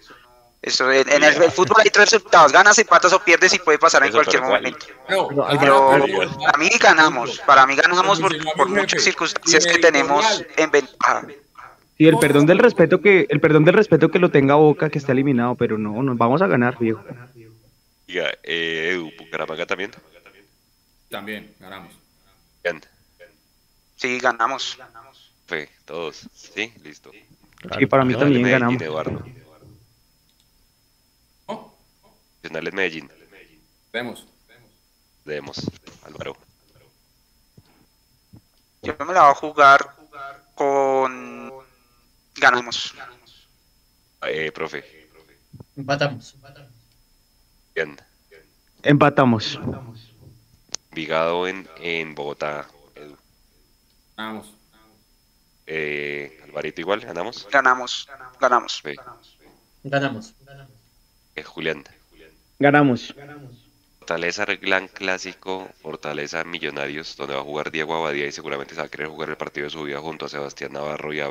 eso en, el, fútbol hay tres resultados, ganas, empatas o pierdes y puede pasar en cualquier momento. Pero para mí ganamos, para mí ganamos por, muchas circunstancias que tenemos en ventaja.
Y el perdón del respeto que, el perdón del respeto que lo tenga Boca, que está eliminado, pero no, nos vamos a ganar, viejo.
Diga, eh, Edu, Bucaramanga también.
También, ganamos.
Bien.
Sí, ganamos.
Fe, todos. Sí, listo.
Sí, para mí también ganamos.
Nacional Medellín.
Vemos.
Demos, Álvaro.
Yo me la voy a jugar con. Ganamos.
Eh, profe.
Empatamos.
Bien.
Empatamos.
Vigado en, en Bogotá.
Ganamos.
Eh, Alvarito igual, ¿ganamos?
Ganamos. Ganamos.
Ganamos.
Eh, Julián.
Ganamos.
Fortaleza Gran Clásico, Fortaleza Millonarios, donde va a jugar Diego Abadía y seguramente se va a querer jugar el partido de su vida junto a Sebastián Navarro y a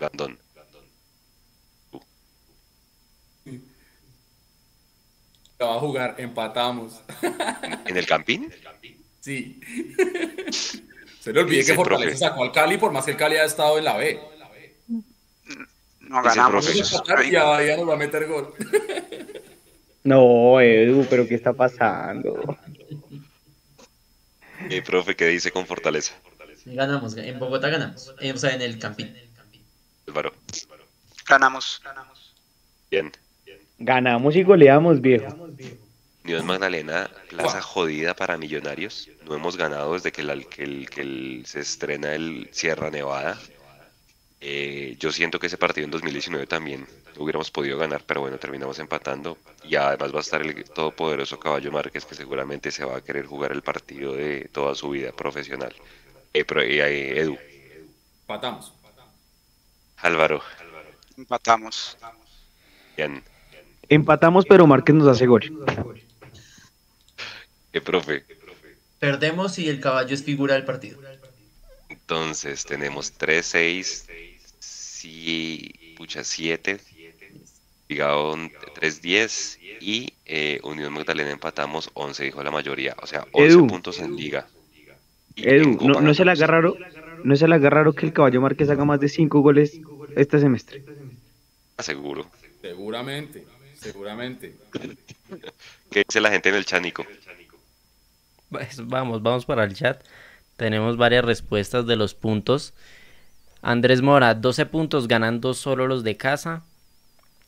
Landón.
La va a jugar, empatamos.
¿En el Campín?
Sí. Se le olvide que Fortaleza sacó al Cali por más que el Cali ha estado en la B.
No ganamos.
Y Abadía nos va a meter gol.
No, Edu, pero ¿qué está pasando?
Mi profe, ¿qué dice con Fortaleza?
Ganamos, en Bogotá ganamos, eh, o sea, en el Campín.
Álvaro.
Ganamos.
Bien.
Ganamos y goleamos, viejo.
Dios Magdalena, plaza jodida para millonarios. No hemos ganado desde que, el, que, el, que el, se estrena el Sierra Nevada. Eh, yo siento que ese partido en 2019 también hubiéramos podido ganar, pero bueno, terminamos empatando. Y además va a estar el todopoderoso Caballo Márquez, que seguramente se va a querer jugar el partido de toda su vida profesional. Eh, pero, eh, Edu.
Empatamos.
Álvaro.
Empatamos.
Bien.
Empatamos, pero Márquez nos hace gol.
¿Qué profe?
Perdemos y el caballo es figura del partido.
Entonces tenemos 3, 6, sí, pucha, 7, Vigao 3, 10 y eh, Unión Magdalena empatamos 11, dijo la mayoría. O sea, 11 puntos en liga.
Edu, ¿no, ¿no, se le haga raro, ¿no se le haga raro que el caballo Márquez haga más de 5 goles este semestre?
Seguro.
Seguramente, seguramente.
¿Qué dice la gente en el chánico?
Pues vamos, vamos para el chat. Tenemos varias respuestas de los puntos. Andrés Mora, 12 puntos ganando solo los de casa.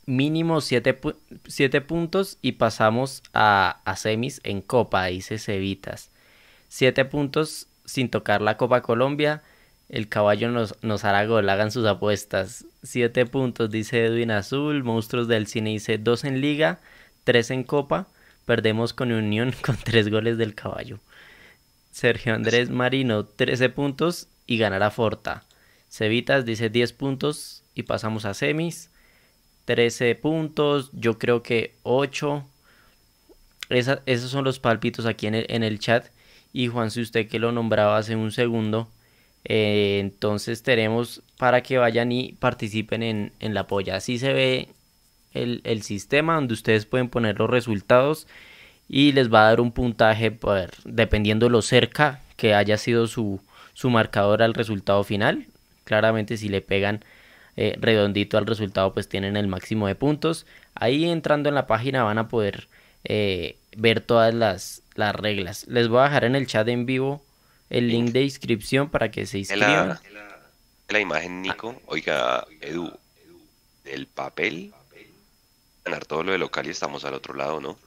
Mínimo 7, puntos y pasamos a, semis en Copa, dice Cevitas. 7 puntos sin tocar la Copa Colombia. El caballo nos, nos hará gol, hagan sus apuestas. 7 puntos, dice Edwin Azul. Monstruos del Cine dice 2 en Liga, 3 en Copa. Perdemos con Unión con 3 goles del caballo. Sergio Andrés Marino, 13 puntos y ganará Forta. Cevitas dice 10 puntos y pasamos a semis. 13 puntos, yo creo que 8. esos son los palpitos aquí en el, en el chat. Y Juan, si usted que lo nombraba hace un segundo, eh, entonces tenemos para que vayan y participen en, la polla. Así se ve el, el sistema donde ustedes pueden poner los resultados y les va a dar un puntaje por, dependiendo lo cerca que haya sido su, su marcador al resultado final. Claramente si le pegan eh, redondito al resultado pues tienen el máximo de puntos. Ahí entrando en la página van a poder eh, ver todas las, las, reglas. Les voy a dejar en el chat en vivo el link de inscripción para que se inscriban.
La, la imagen Nico, oiga Edu, el papel, ganar todo lo de local y estamos al otro lado, ¿no?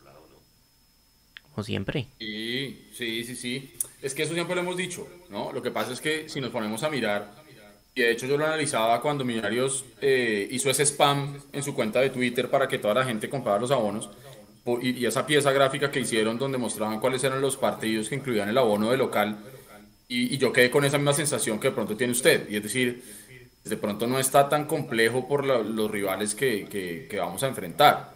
como siempre.
Sí, sí, sí, sí. Es que eso siempre lo hemos dicho, ¿no? Lo que pasa es que si nos ponemos a mirar, y de hecho yo lo analizaba cuando Millonarios eh, hizo ese spam en su cuenta de Twitter para que toda la gente comprara los abonos, y, esa pieza gráfica que hicieron donde mostraban cuáles eran los partidos que incluían el abono de local, y, yo quedé con esa misma sensación que de pronto tiene usted, y es decir, de pronto no está tan complejo por los rivales que, vamos a enfrentar.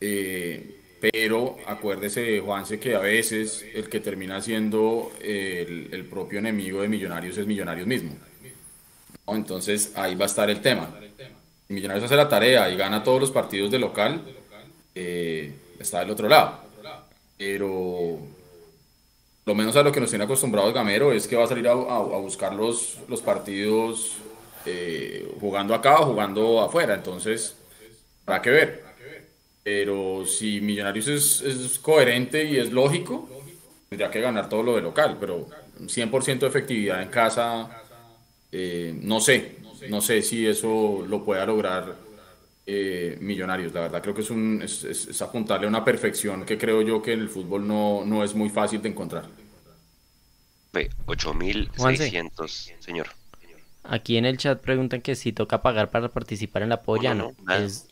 Eh, pero acuérdese, Juanse, que a veces el que termina siendo el, propio enemigo de Millonarios es Millonarios mismo. Entonces ahí va a estar el tema. Si Millonarios hace la tarea y gana todos los partidos de local, eh, está del otro lado. Pero lo menos a lo que nos tiene acostumbrado el Gamero es que va a salir a, buscar los, los partidos eh, jugando acá o jugando afuera. Entonces, habrá que ver. Pero si Millonarios es, coherente y es lógico, tendría que ganar todo lo de local, pero 100% de efectividad en casa, eh, no sé, no sé si eso lo pueda lograr eh, Millonarios. La verdad creo que es, un, es, apuntarle a una perfección que creo yo que en el fútbol no, no es muy fácil de encontrar.
8.600, señor.
Aquí en el chat preguntan que si toca pagar para participar en la polla, no. Es,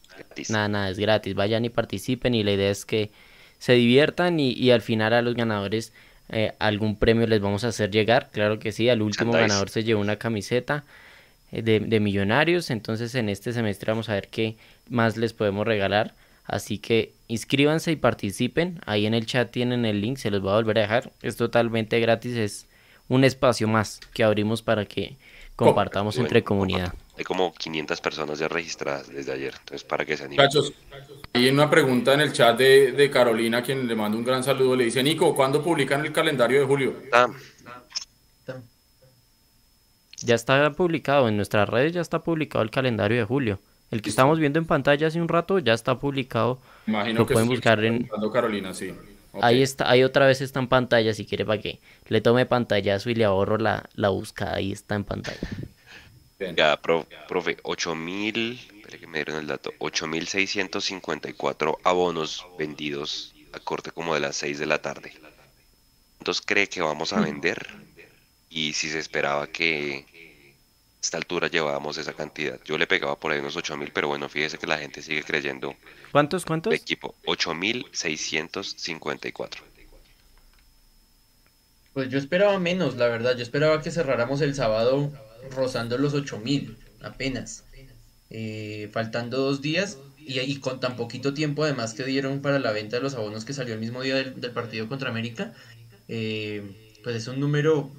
Nada, nada, es gratis. Vayan y participen y la idea es que se diviertan y, al final a los ganadores eh, algún premio les vamos a hacer llegar. Claro que sí, al último ganador se llevó una camiseta eh, de, millonarios. Entonces en este semestre vamos a ver qué más les podemos regalar. Así que inscríbanse y participen. Ahí en el chat tienen el link, se los voy a volver a dejar. Es totalmente gratis, es un espacio más que abrimos para que compartamos entre comunidad.
Hay como 500 personas ya registradas desde ayer, entonces para que se animen.
Cachos, hay una pregunta en el chat de, de, Carolina, quien le manda un gran saludo. Le dice, Nico, ¿cuándo publican el calendario de julio?
Ah.
Ya está publicado, en nuestras redes ya está publicado el calendario de julio. El que estamos viendo en pantalla hace un rato ya está publicado.
Imagino Lo que pueden buscar en... Carolina, sí.
Ahí está, ahí otra vez está en pantalla si quiere para que le tome pantallazo y le ahorro la, la búsqueda. Ahí está en pantalla.
Ya, profe, 8000, espere que me dieron el dato, 8654 abonos vendidos a corte como de las 6 de la tarde. ¿Cuántos cree que vamos a vender? Y si se esperaba que esta altura llevábamos esa cantidad. Yo le pegaba por ahí unos 8000, pero bueno, fíjese que la gente sigue creyendo.
¿Cuántos, cuántos?
El equipo, 8654.
Pues yo esperaba menos, la verdad. Yo esperaba que cerráramos el sábado rozando los 8000, apenas. Eh, faltando dos días y, con tan poquito tiempo además que dieron para la venta de los abonos que salió el mismo día del, partido contra América, eh, pues es un número,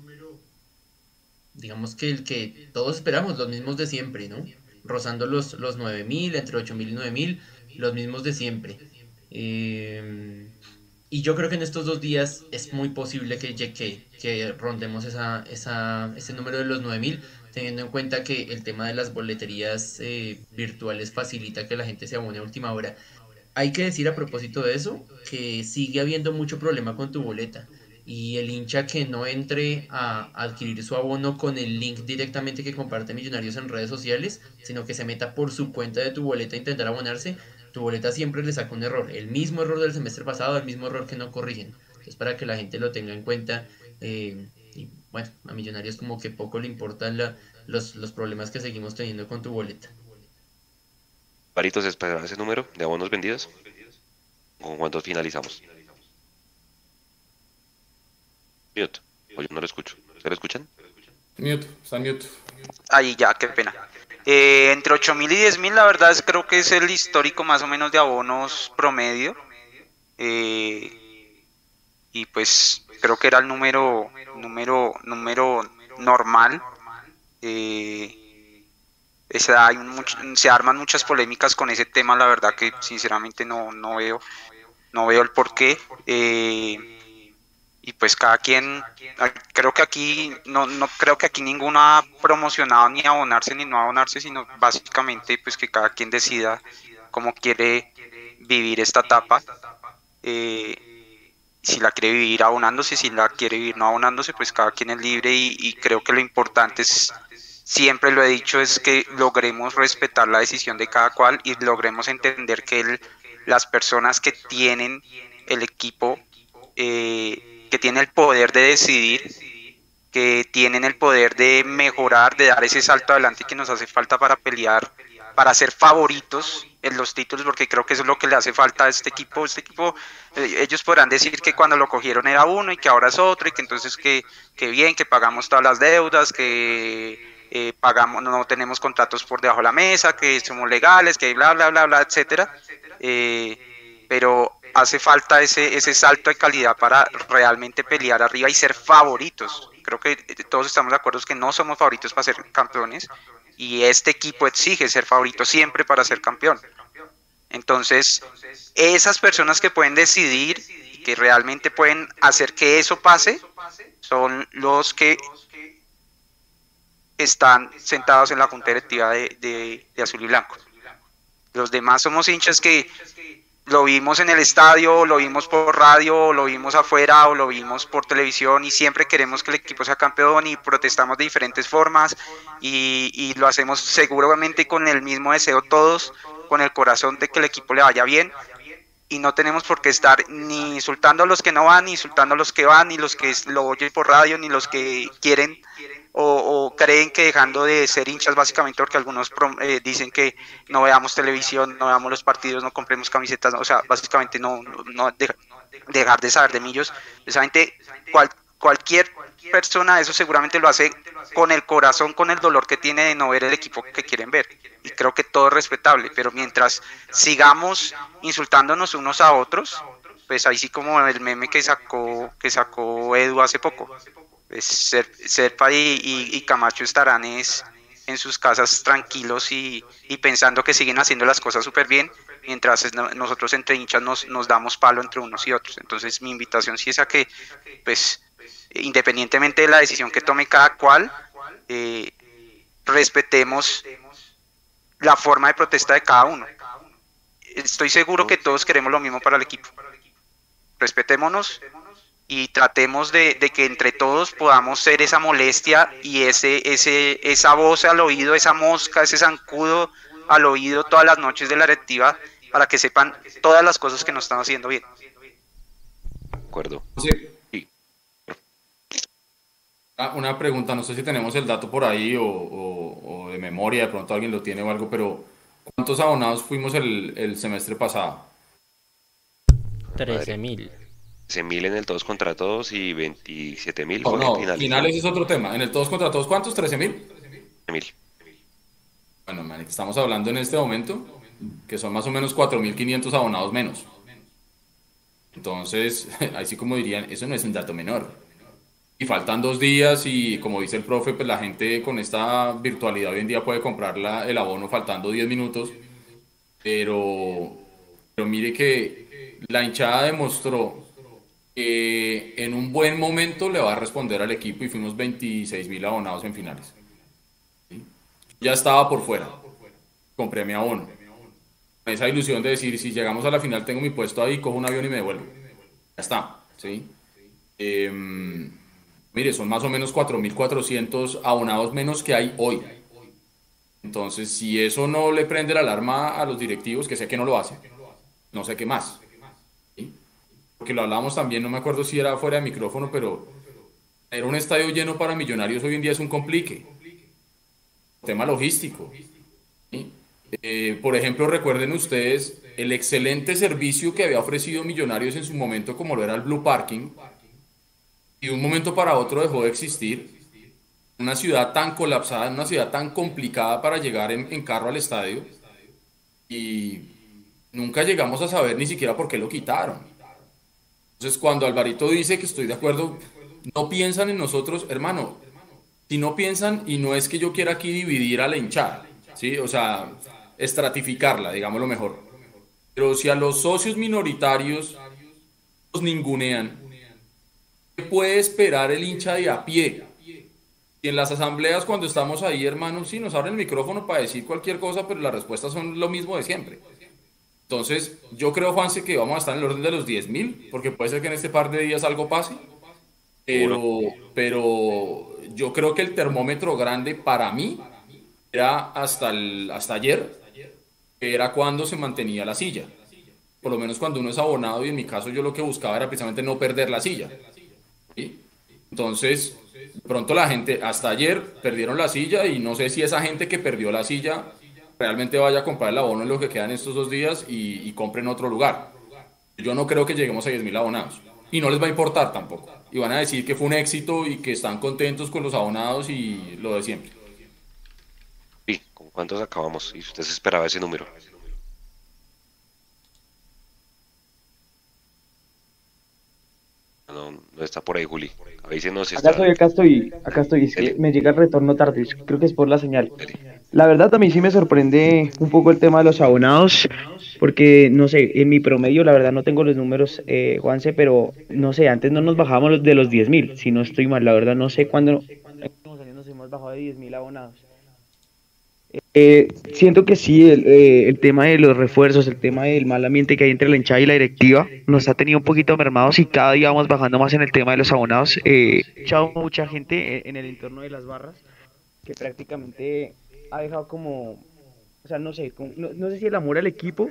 digamos que el que todos esperamos, los mismos de siempre, ¿no? Rozando los, los 9000, entre 8000 y 9000, los mismos de siempre. Eh, y yo creo que en estos dos días es muy posible que, que, que rondemos esa, esa, ese número de los 9000, teniendo en cuenta que el tema de las boleterías eh, virtuales facilita que la gente se abone a última hora. Hay que decir a propósito de eso que sigue habiendo mucho problema con tu boleta y el hincha que no entre a adquirir su abono con el link directamente que comparte Millonarios en redes sociales, sino que se meta por su cuenta de tu boleta a intentar abonarse, tu boleta siempre le saca un error, el mismo error del semestre pasado, el mismo error que no corrigen. Es para que la gente lo tenga en cuenta. Eh, y bueno, a Millonarios como que poco le importan los, los problemas que seguimos teniendo con tu boleta.
Paritos, ¿esperaba ese número de abonos vendidos? ¿Con cuántos finalizamos? Mute. O yo no lo escucho. ¿Se lo escuchan?
Mute, está mute.
Ahí ya, qué pena. Eh, entre 8.000 y 10.000 la verdad es creo que es el histórico más o menos de abonos promedio. Eh, y pues creo que era el número número número normal. Eh, se arman muchas polémicas con ese tema, la verdad que sinceramente no, no veo no veo el porqué. Eh, y pues cada quien, creo que aquí, no, no creo que aquí ninguno ha promocionado ni abonarse ni no abonarse, sino básicamente pues que cada quien decida cómo quiere vivir esta etapa. Eh, si la quiere vivir abonándose, si la quiere vivir no abonándose, pues cada quien es libre y, creo que lo importante es, siempre lo he dicho, es que logremos respetar la decisión de cada cual y logremos entender que las personas que tienen el equipo eh, que tienen el poder de decidir, que tienen el poder de mejorar, de dar ese salto adelante que nos hace falta para pelear, para ser favoritos en los títulos, porque creo que eso es lo que le hace falta a este equipo. Este equipo, eh, ellos podrán decir que cuando lo cogieron era uno y que ahora es otro, y que entonces que, que bien, que pagamos todas las deudas, que eh, pagamos, no tenemos contratos por debajo de la mesa, que somos legales, que bla, bla, bla, bla, etcétera. Eh, pero hace falta ese, ese salto de calidad para realmente pelear arriba y ser favoritos. Creo que todos estamos de acuerdo que no somos favoritos para ser campeones y este equipo exige ser favorito siempre para ser campeón. Entonces, esas personas que pueden decidir, que realmente pueden hacer que eso pase, son los que están sentados en la junta directiva de, de Azul y Blanco. Los demás somos hinchas que lo vimos en el estadio, lo vimos por radio, lo vimos afuera o lo vimos por televisión y siempre queremos que el equipo sea campeón y protestamos de diferentes formas y, lo hacemos seguramente con el mismo deseo todos, con el corazón de que el equipo le vaya bien y no tenemos por qué estar ni insultando a los que no van, ni insultando a los que van, ni los que lo oyen por radio, ni los que quieren o, creen que dejando de ser hinchas básicamente porque algunos eh, dicen que no veamos televisión, no veamos los partidos, no compremos camisetas, o sea, básicamente no, no, dejar de saber de millos, cual, cualquier persona eso seguramente lo hace con el corazón, con el dolor que tiene de no ver el equipo que quieren ver. Y creo que todo es respetable, pero mientras sigamos insultándonos unos a otros, pues ahí sí como el meme que sacó, que sacó Edu hace poco Serpa y, Camacho estarán es, en sus casas tranquilos y, pensando que siguen haciendo las cosas súper bien, mientras nosotros entre hinchas nos, nos damos palo entre unos y otros. Entonces mi invitación sí es a que, pues, independientemente de la decisión que tome cada cual, eh, respetemos la forma de protesta de cada uno. Estoy seguro que todos queremos lo mismo para el equipo. Respetémonos, y tratemos de, que entre todos podamos ser esa molestia y ese, ese, esa voz al oído, esa mosca, ese zancudo al oído todas las noches de la directiva para que sepan todas las cosas que nos están haciendo bien.
De acuerdo.
Ah, una pregunta, no sé si tenemos el dato por ahí o, de memoria, de pronto alguien lo tiene o algo, pero ¿cuántos abonados fuimos el, semestre pasado?
13 mil.
13 mil en el todos contra todos y 27 mil
no, finales. finales es otro tema. En el todos contra todos, ¿cuántos? 13 mil.
mil.
Bueno, man, estamos hablando en este momento que son más o menos 4.500 abonados menos. Entonces, así como dirían, eso no es un dato menor. Y faltan dos días y como dice el profe, pues la gente con esta virtualidad hoy en día puede comprar el abono faltando 10 minutos. Pero, pero mire que la hinchada demostró que en un buen momento le va a responder al equipo y fuimos 26 mil abonados en finales. Ya estaba por fuera. Compré mi abono. Esa ilusión de decir, si llegamos a la final tengo mi puesto ahí, cojo un avión y me devuelvo. Ya está. ¿sí? Em, Mire, son más o menos 4.400 abonados menos que hay hoy. Entonces, si eso no le prende la alarma a los directivos, que sé que no lo hace, no sé qué más. Porque lo hablamos también, no me acuerdo si era fuera de micrófono, pero era un estadio lleno para millonarios hoy en día es un complique. Tema logístico. Eh, por ejemplo, recuerden ustedes el excelente servicio que había ofrecido Millonarios en su momento, como lo era el Blue Parking y de un momento para otro dejó de existir. Una ciudad tan colapsada, una ciudad tan complicada para llegar en, carro al estadio. Y nunca llegamos a saber ni siquiera por qué lo quitaron. Entonces, cuando Alvarito dice que estoy de acuerdo, no piensan en nosotros, hermano. Si no piensan, y no es que yo quiera aquí dividir a la hinchada, ¿sí? O sea, estratificarla, digámoslo mejor. Pero si a los socios minoritarios los ningunean, ¿Qué puede esperar el hincha de a pie? Y en las asambleas, cuando estamos ahí, hermanos, sí nos abren el micrófono para decir cualquier cosa, pero las respuestas son lo mismo de siempre. Entonces, yo creo, Juanse, que vamos a estar en el orden de los 10.000, porque puede ser que en este par de días algo pase. Pero, pero yo creo que el termómetro grande para mí era hasta, el, hasta ayer, que era cuando se mantenía la silla. Por lo menos cuando uno es abonado, y en mi caso yo lo que buscaba era precisamente no perder la silla. Entonces, pronto la gente, hasta ayer perdieron la silla y no sé si esa gente que perdió la silla realmente vaya a comprar el abono en lo que quedan estos dos días y, compre en otro lugar. Yo no creo que lleguemos a 10.000 abonados y no les va a importar tampoco. Y van a decir que fue un éxito y que están contentos con los abonados y lo de siempre.
Sí, ¿con cuántos acabamos? ¿Y usted se esperaba ese número? No, no está por ahí, Juli.
Acá estoy, acá estoy, acá estoy. Es que me llega el retorno tarde. Creo que es por la señal. La verdad, a mí sí me sorprende un poco el tema de los abonados. Porque, no sé, en mi promedio, la verdad, no tengo los números, eh, Juanse, pero no sé, antes no nos bajábamos de los 10.000. Si no estoy mal, la verdad, no sé cuándo. Nos hemos bajado de 10.000 abonados. Eh, siento que sí, eh, el, tema de los refuerzos, el tema del mal ambiente que hay entre la hinchada y la directiva nos ha tenido un poquito mermados y cada día vamos bajando más en el tema de los abonados. Eh, echado mucha gente en el entorno de las barras que prácticamente ha dejado como, o sea, no sé, no, sé si el amor al equipo,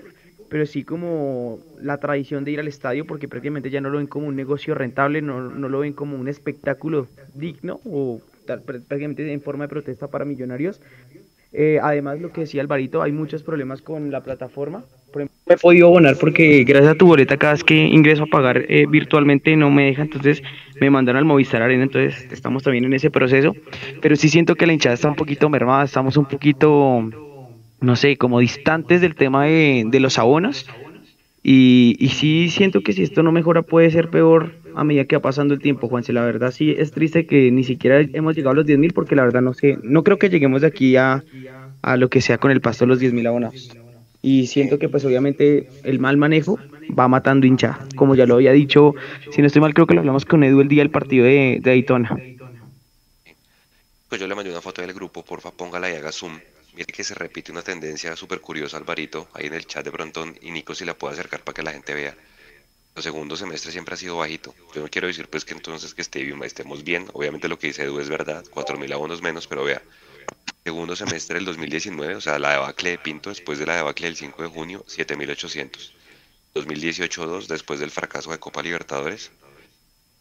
pero sí como la tradición de ir al estadio porque prácticamente ya no lo ven como un negocio rentable, no, no lo ven como un espectáculo digno o prácticamente en forma de protesta para millonarios eh, además, lo que decía Alvarito, hay muchos problemas con la plataforma. Por ejemplo, he podido abonar porque gracias a tu boleta cada vez que ingreso a pagar eh, virtualmente no me deja, entonces me mandaron al Movistar Arena, entonces estamos también en ese proceso. Pero sí siento que la hinchada está un poquito mermada, estamos un poquito, no sé, como distantes del tema de, de los abonos. Y, y sí siento que si esto no mejora puede ser peor a medida que va pasando el tiempo, Juanse. La verdad sí es triste que ni siquiera hemos llegado a los 10.000 porque la verdad no sé, no creo que lleguemos de aquí a, a lo que sea con el pasto de los 10.000 abonados. Y siento que pues obviamente el mal manejo va matando hincha. Como ya lo había dicho, si no estoy mal creo que lo hablamos con Edu el día del partido de, de Daytona.
Pues yo le mandé una foto del grupo, porfa póngala y haga zoom. Mire que se repite una tendencia súper curiosa, Alvarito, ahí en el chat de pronto, y Nico si la puede acercar para que la gente vea el segundo semestre siempre ha sido bajito. Yo no quiero decir pues que entonces que esté estemos bien. Obviamente lo que dice Edu es verdad, 4.000 abonos menos, pero vea, segundo semestre del 2019, o sea, la debacle de Pinto después de la debacle del 5 de junio, 7.800. 2018-2, después del fracaso de Copa Libertadores,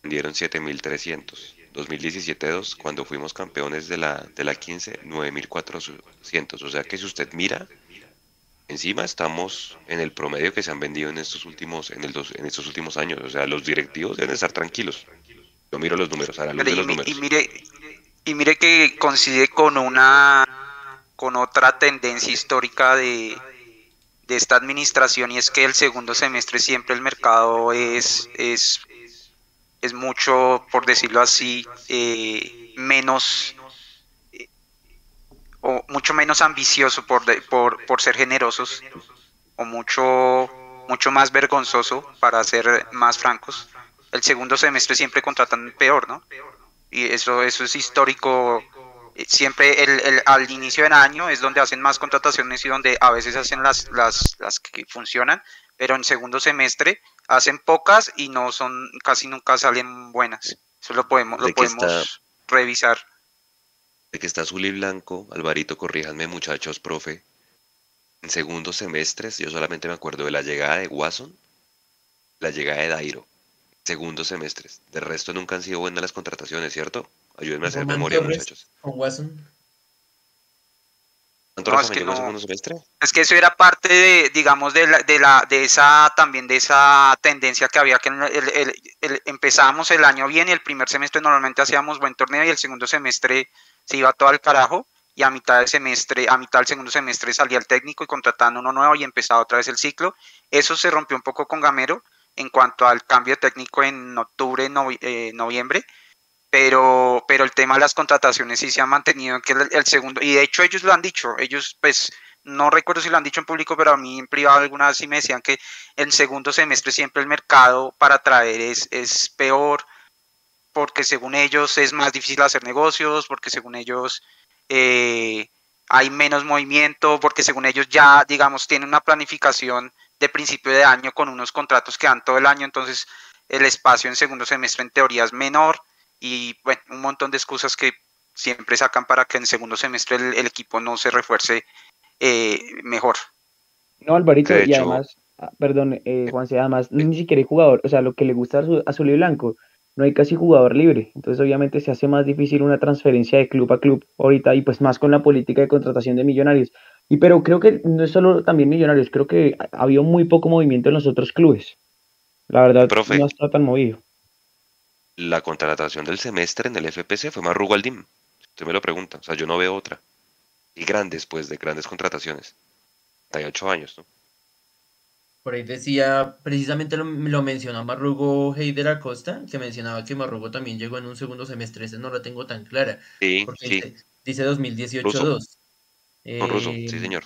vendieron 7.300. 2017-2, cuando fuimos campeones de la, de la 15, 9.400. O sea que si usted mira, encima estamos en el promedio que se han vendido en estos últimos, en el en estos últimos años. O sea, los directivos deben estar tranquilos. Yo miro los números, a la luz de los números.
Y mire, y mire que coincide con una con otra tendencia histórica de, de esta administración y es que el segundo semestre siempre el mercado es, es, es mucho, por decirlo así, eh, menos o mucho menos ambicioso por, por, por ser generosos o mucho, mucho más vergonzoso para ser más francos. El segundo semestre siempre contratan peor, ¿no? Y eso, eso es histórico eh, siempre el, al inicio del año es donde hacen más contrataciones y donde a veces hacen las, las, las que funcionan, pero en segundo semestre hacen pocas y no son, casi nunca salen buenas. Eso lo podemos, lo podemos revisar.
De que está azul y blanco, Alvarito, corríjanme muchachos, profe. En segundo semestres, yo solamente me acuerdo de la llegada de Watson, la llegada de Dairo. Segundo semestres. De resto nunca han sido buenas las contrataciones, ¿cierto? Ayúdenme a hacer memoria, muchachos.
Con Watson.
es, que es que eso era parte de, digamos, de la, de la, de esa, también de esa tendencia que había que el, el, empezábamos el año bien y el primer semestre normalmente hacíamos buen torneo y el segundo semestre se iba todo al carajo y a mitad del semestre, a mitad del segundo semestre salía el técnico y contrataban uno nuevo y empezaba otra vez el ciclo. Eso se rompió un poco con Gamero en cuanto al cambio técnico en octubre, eh, noviembre pero, pero el tema de las contrataciones sí se ha mantenido en que el, segundo, y de hecho ellos lo han dicho, ellos pues no recuerdo si lo han dicho en público, pero a mí en privado alguna vez sí me decían que el segundo semestre siempre el mercado para traer es peor, porque según ellos es más difícil hacer negocios, porque según ellos eh, hay menos movimiento, porque según ellos ya, digamos, tienen una planificación de principio de año con unos contratos que dan todo el año, entonces el espacio en segundo semestre en teoría es menor y bueno, un montón de excusas que siempre sacan para que en segundo semestre el, equipo no se refuerce eh, mejor.
No, Alvarito, y además, ah, perdón, eh, Juanse, además ni siquiera hay jugador, o sea, lo que le gusta a azul y blanco, no hay casi jugador libre, entonces obviamente se hace más difícil una transferencia de club a club ahorita y pues más con la política de contratación de millonarios. Y pero creo que no es solo también millonarios, creo que ha habido muy poco movimiento en los otros clubes. La verdad, no está tan movido
la contratación del semestre en el FPC fue Marrugo Aldim. Usted me lo pregunta. O sea, yo no veo otra. Y grandes, pues, de grandes contrataciones. 38 años, ¿no?
Por ahí decía, precisamente lo, mencionó Marrugo Heider Acosta, que mencionaba que Marrugo también llegó en un segundo semestre. Ese no lo tengo tan clara.
Sí, sí.
Dice, 2018-2.
sí, eh, señor.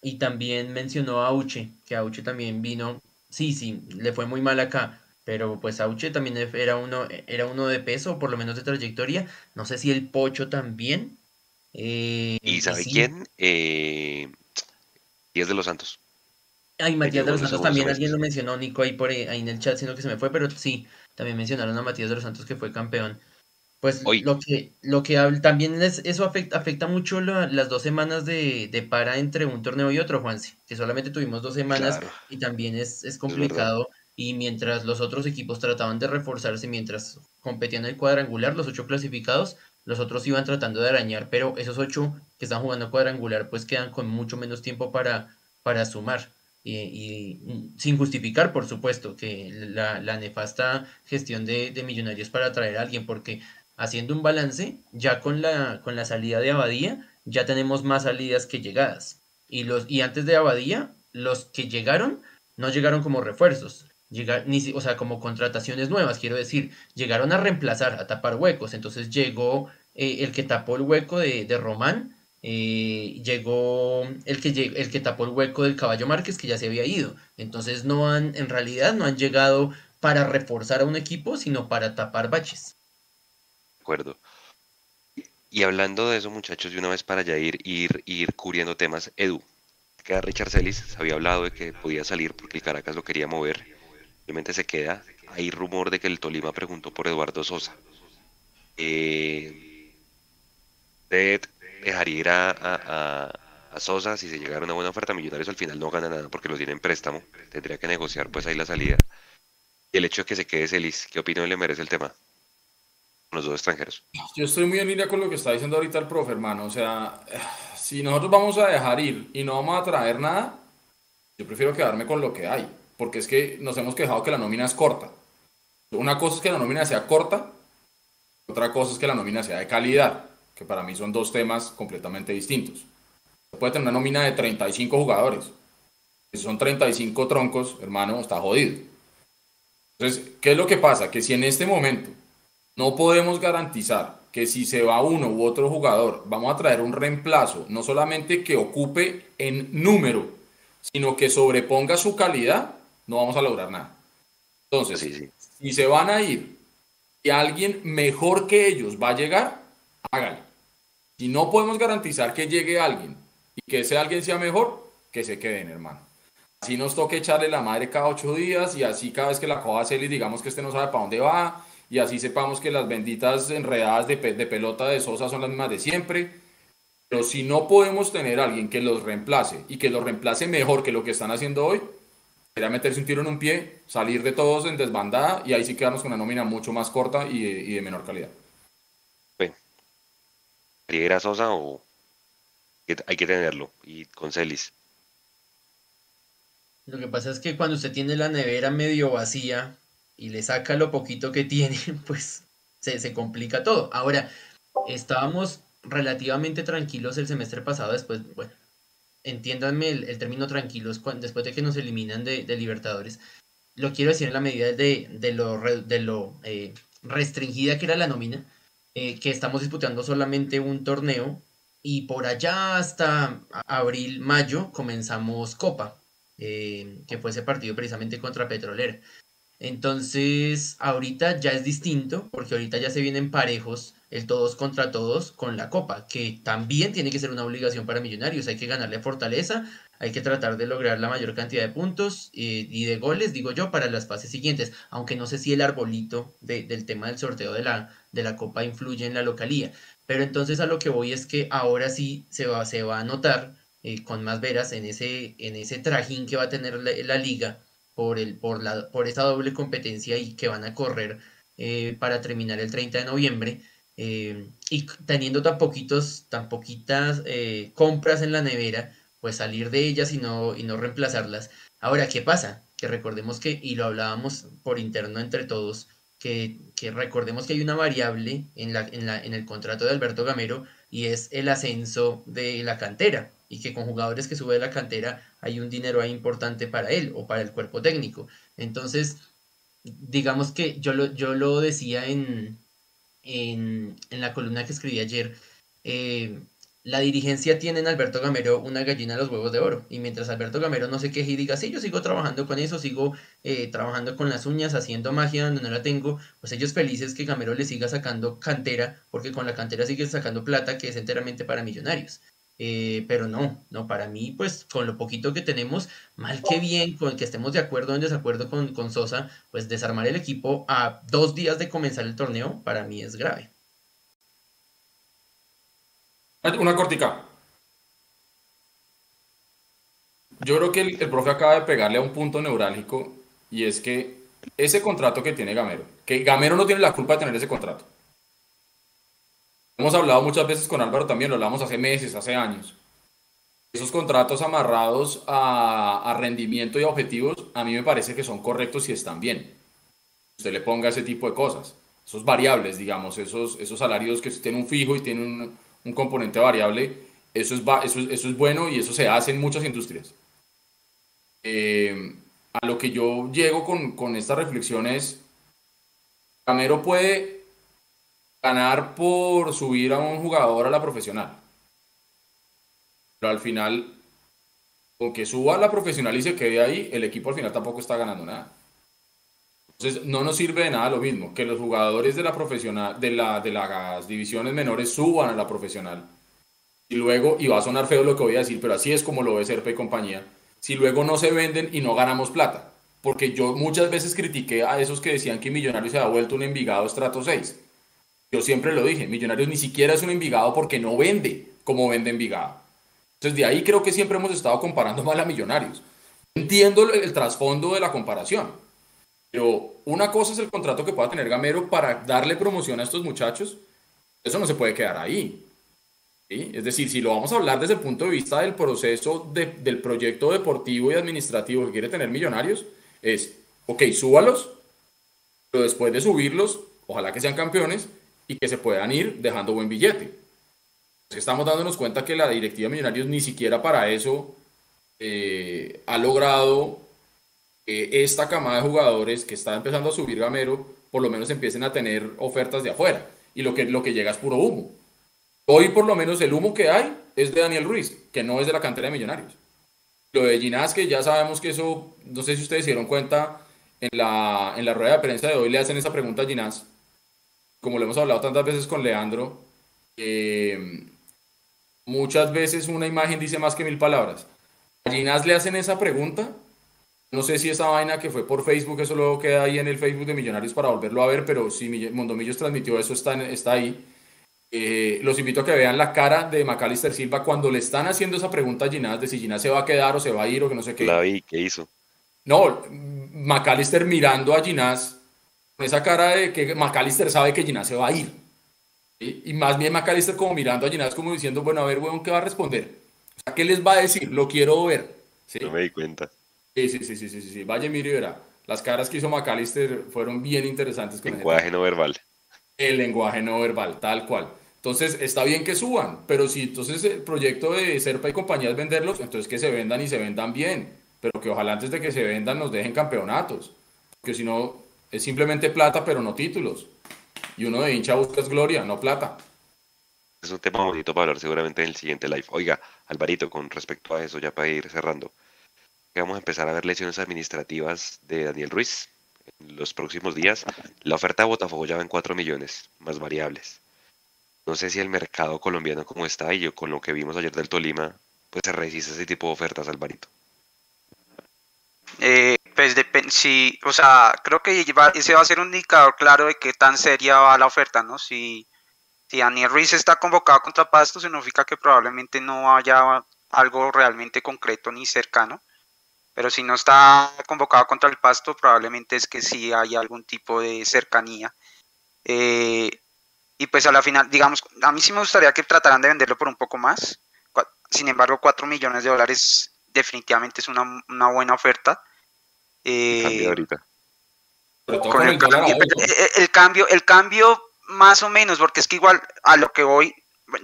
Y también mencionó a Auche, que Auche también vino. Sí, sí, le fue muy mal acá pero pues Auche también era uno, era uno de peso, por lo menos de trayectoria. No sé si el Pocho también.
Eh, ¿Y sabe quién? Eh, Matías de los Santos.
Ay, Matías de los Santos también, alguien lo mencionó, Nico, ahí, por ahí, en el chat, sino que se me fue, pero sí, también mencionaron a Matías de los Santos que fue campeón. Pues lo que, lo que también es, eso afecta, afecta mucho las dos semanas de, de, para entre un torneo y otro, Juanse, que solamente tuvimos dos semanas y también es, es complicado. Y mientras los otros equipos trataban de reforzarse, mientras competían en el cuadrangular, los ocho clasificados, los otros iban tratando de arañar, pero esos ocho que están jugando cuadrangular pues quedan con mucho menos tiempo para, para sumar. Y, sin justificar, por supuesto, que la, nefasta gestión de, millonarios para atraer a alguien, porque haciendo un balance, ya con la, con la salida de Abadía, ya tenemos más salidas que llegadas. Y, los, y antes de Abadía, los que llegaron no llegaron como refuerzos, llegar, ni, o sea, como contrataciones nuevas, quiero decir, llegaron a reemplazar, a tapar huecos. Entonces llegó eh, el que tapó el hueco de, de Román, eh, llegó el que, el que tapó el hueco del Caballo Márquez, que ya se había ido. Entonces no han, en realidad no han llegado para reforzar a un equipo, sino para tapar baches.
De acuerdo. Y hablando de eso, muchachos, de una vez para ya ir, ir, ir cubriendo temas, Edu, que Richard Celis había hablado de que podía salir porque Caracas lo quería mover Simplemente se queda. Hay rumor de que el Tolima preguntó por Eduardo Sosa. Eh, dejaría ir a, Sosa si se llegara una buena oferta. Millonarios al final no gana nada porque lo tiene en préstamo. Tendría que negociar pues ahí la salida. Y el hecho de que se quede Celis, ¿qué opinión le merece el tema? los dos extranjeros.
Yo estoy muy en línea con lo que está diciendo ahorita el profe, hermano. O sea, si nosotros vamos a dejar ir y no vamos a traer nada, yo prefiero quedarme con lo que hay, porque es que nos hemos quejado que la nómina es corta. Una cosa es que la nómina sea corta, otra cosa es que la nómina sea de calidad, que para mí son dos temas completamente distintos. Puede tener una nómina de 35 jugadores. Si son 35 troncos, hermano, está jodido. Entonces, ¿qué es lo que pasa? Que si en este momento no podemos garantizar que si se va uno u otro jugador, vamos a traer un reemplazo, no solamente que ocupe en número, sino que sobreponga su calidad, no vamos a lograr nada. Entonces, si se van a ir y alguien mejor que ellos va a llegar, háganlo. Si no podemos garantizar que llegue alguien y que ese alguien sea mejor, que se queden, hermano. Así nos toca echarle la madre cada ocho días y así cada vez que la coja y digamos que este no sabe para dónde va y así sepamos que las benditas enredadas de, pelota de Sosa son las mismas de siempre. Pero si no podemos tener alguien que los reemplace y que los reemplace mejor que lo que están haciendo hoy, sería meterse un tiro en un pie, salir de todos en desbandada y ahí sí quedarnos con una nómina mucho más corta y, de menor calidad.
Bueno, ¿Era Sosa o hay que tenerlo? Y con Celis.
Lo que pasa es que cuando usted tiene la nevera medio vacía y le saca lo poquito que tiene, pues se, se complica todo. Ahora, estábamos relativamente tranquilos el semestre pasado, después, bueno, entiéndanme el, término tranquilos, después de que nos eliminan de, Libertadores, lo quiero decir en la medida de, de lo, de lo eh, restringida que era la nómina, eh, que estamos disputando solamente un torneo y por allá hasta abril, mayo comenzamos Copa, eh, que fue ese partido precisamente contra Petrolera. Entonces, ahorita ya es distinto, porque ahorita ya se vienen parejos el todos contra todos con la Copa, que también tiene que ser una obligación para Millonarios. Hay que ganarle fortaleza, hay que tratar de lograr la mayor cantidad de puntos eh, y de goles, digo yo, para las fases siguientes, aunque no sé si el arbolito del tema del sorteo de la, de la Copa influye en la localía. Pero entonces a lo que voy es que ahora sí se va, se va a notar eh, con más veras en ese, en ese trajín que va a tener la, liga por, el, por, la, por esa doble competencia y que van a correr eh, para terminar el 30 de noviembre eh, y teniendo tan poquitos, tan poquitas compras en la nevera, pues salir de ellas y no, y no reemplazarlas. Ahora, ¿qué pasa? Que recordemos que, y lo hablábamos por interno entre todos, que, que recordemos que hay una variable en, la, en, la, en el contrato de Alberto Gamero y es el ascenso de la cantera y que con jugadores que sube de la cantera hay un dinero ahí importante para él o para el cuerpo técnico. Entonces, digamos que yo lo, yo lo decía en, en, la columna que escribí ayer, eh, la dirigencia tiene en Alberto Gamero una gallina de los huevos de oro. Y mientras Alberto Gamero no se queje y diga, sí, yo sigo trabajando con eso, sigo eh, trabajando con las uñas, haciendo magia donde no la tengo, pues ellos felices que Gamero le siga sacando cantera, porque con la cantera sigue sacando plata que es enteramente para millonarios. Eh, pero no, no, para mí, pues con lo poquito que tenemos, mal que bien, con que estemos de acuerdo o en desacuerdo con, con Sosa, pues desarmar el equipo a dos días de comenzar el torneo, para mí es grave.
Una cortica. Yo creo que el, el, profe acaba de pegarle a un punto neurálgico y es que ese contrato que tiene Gamero, que Gamero no tiene la culpa de tener ese contrato. Hemos hablado muchas veces con Álvaro también, lo hablamos hace meses, hace años. Esos contratos amarrados a, rendimiento y a objetivos, a mí me parece que son correctos y están bien. Usted le ponga ese tipo de cosas, esos variables, digamos, esos, esos salarios que tienen un fijo y tienen un, componente variable, eso es, eso, eso, es bueno y eso se hace en muchas industrias. Eh, a lo que yo llego con, con esta reflexión es, Camero puede ganar por subir a un jugador a la profesional. Pero al final, con que suba a la profesional y se quede ahí, el equipo al final tampoco está ganando nada. Entonces, no nos sirve de nada lo mismo que los jugadores de la profesional, de, la, las divisiones menores suban a la profesional. Y luego, y va a sonar feo lo que voy a decir, pero así es como lo ve Serpa y compañía. Si luego no se venden y no ganamos plata. Porque yo muchas veces critiqué a esos que decían que Millonarios se ha vuelto un Envigado estrato 6 yo siempre lo dije, Millonarios ni siquiera es un Envigado porque no vende como vende Envigado. Entonces de ahí creo que siempre hemos estado comparando mal a Millonarios. Entiendo el, trasfondo de la comparación. Pero una cosa es el contrato que pueda tener Gamero para darle promoción a estos muchachos. Eso no se puede quedar ahí. Es decir, si lo vamos a hablar desde el punto de vista del proceso del proyecto deportivo y administrativo que quiere tener Millonarios, es, ok, súbalos, pero después de subirlos, ojalá que sean campeones y que se puedan ir dejando buen billete. Estamos dándonos cuenta que la directiva de Millonarios ni siquiera para eso eh, ha logrado que esta camada de jugadores que está empezando a subir Gamero, por lo menos empiecen a tener ofertas de afuera. Y lo que, lo que llega es puro humo. Hoy por lo menos el humo que hay es de Daniel Ruiz, que no es de la cantera de Millonarios. Lo de Ginás, que ya sabemos que eso, no sé si ustedes se dieron cuenta, en la, en la rueda de prensa de hoy le hacen esa pregunta a Ginás, como lo hemos hablado tantas veces con Leandro, muchas veces una imagen dice más que mil palabras. A Ginás le hacen esa pregunta, no sé si esa vaina que fue por Facebook, eso luego queda ahí en el Facebook de Millonarios para volverlo a ver, pero si Mondomillos transmitió eso, está, está ahí. Eh, los invito a que vean la cara de Macalister Silva cuando le están haciendo esa pregunta a Ginás de si Ginás se va a quedar o se va a ir o que no sé qué.
La vi, ¿qué hizo?
No, Macalister mirando a Ginás con esa cara de que Macalister sabe que Ginás se va a ir. Y más bien Macalister como mirando a Ginás como diciendo, bueno, a ver, weón, ¿qué va a responder? O sea, ¿qué les va a decir? Lo quiero ver.
No me di cuenta.
Sí, sí, sí, sí, sí, sí. Y verá. Las caras que hizo Macalister fueron bien interesantes.
Con lenguaje no verbal.
El lenguaje no verbal, tal cual. Entonces, está bien que suban, pero si entonces el proyecto de Serpa y compañía es venderlos, entonces que se vendan y se vendan bien, pero que ojalá antes de que se vendan nos dejen campeonatos, porque si no, es simplemente plata, pero no títulos. Y uno de hincha busca es gloria, no plata.
Es un tema bonito para hablar seguramente en el siguiente live. Oiga, Alvarito, con respecto a eso, ya para ir cerrando, vamos a empezar a ver lesiones administrativas de Daniel Ruiz en los próximos días. La oferta de Botafogo ya va en 4 millones, más variables. No sé si el mercado colombiano como está y yo con lo que vimos ayer del Tolima, pues se resiste ese tipo de ofertas, Alvarito.
Eh, pues depende, si, o sea, creo que ese va a ser un indicador claro de qué tan seria va la oferta, ¿no? Si, si Daniel Ruiz está convocado contra Pasto, significa que probablemente no haya algo realmente concreto ni cercano. Pero si no está convocado contra el Pasto, probablemente es que sí hay algún tipo de cercanía. Eh, y pues a la final, digamos, a mí sí me gustaría que trataran de venderlo por un poco más. Sin embargo, 4 millones de dólares definitivamente es una, buena oferta. Eh, ahorita. el, cambio, el, cambio, más o menos, porque es que igual a lo que voy,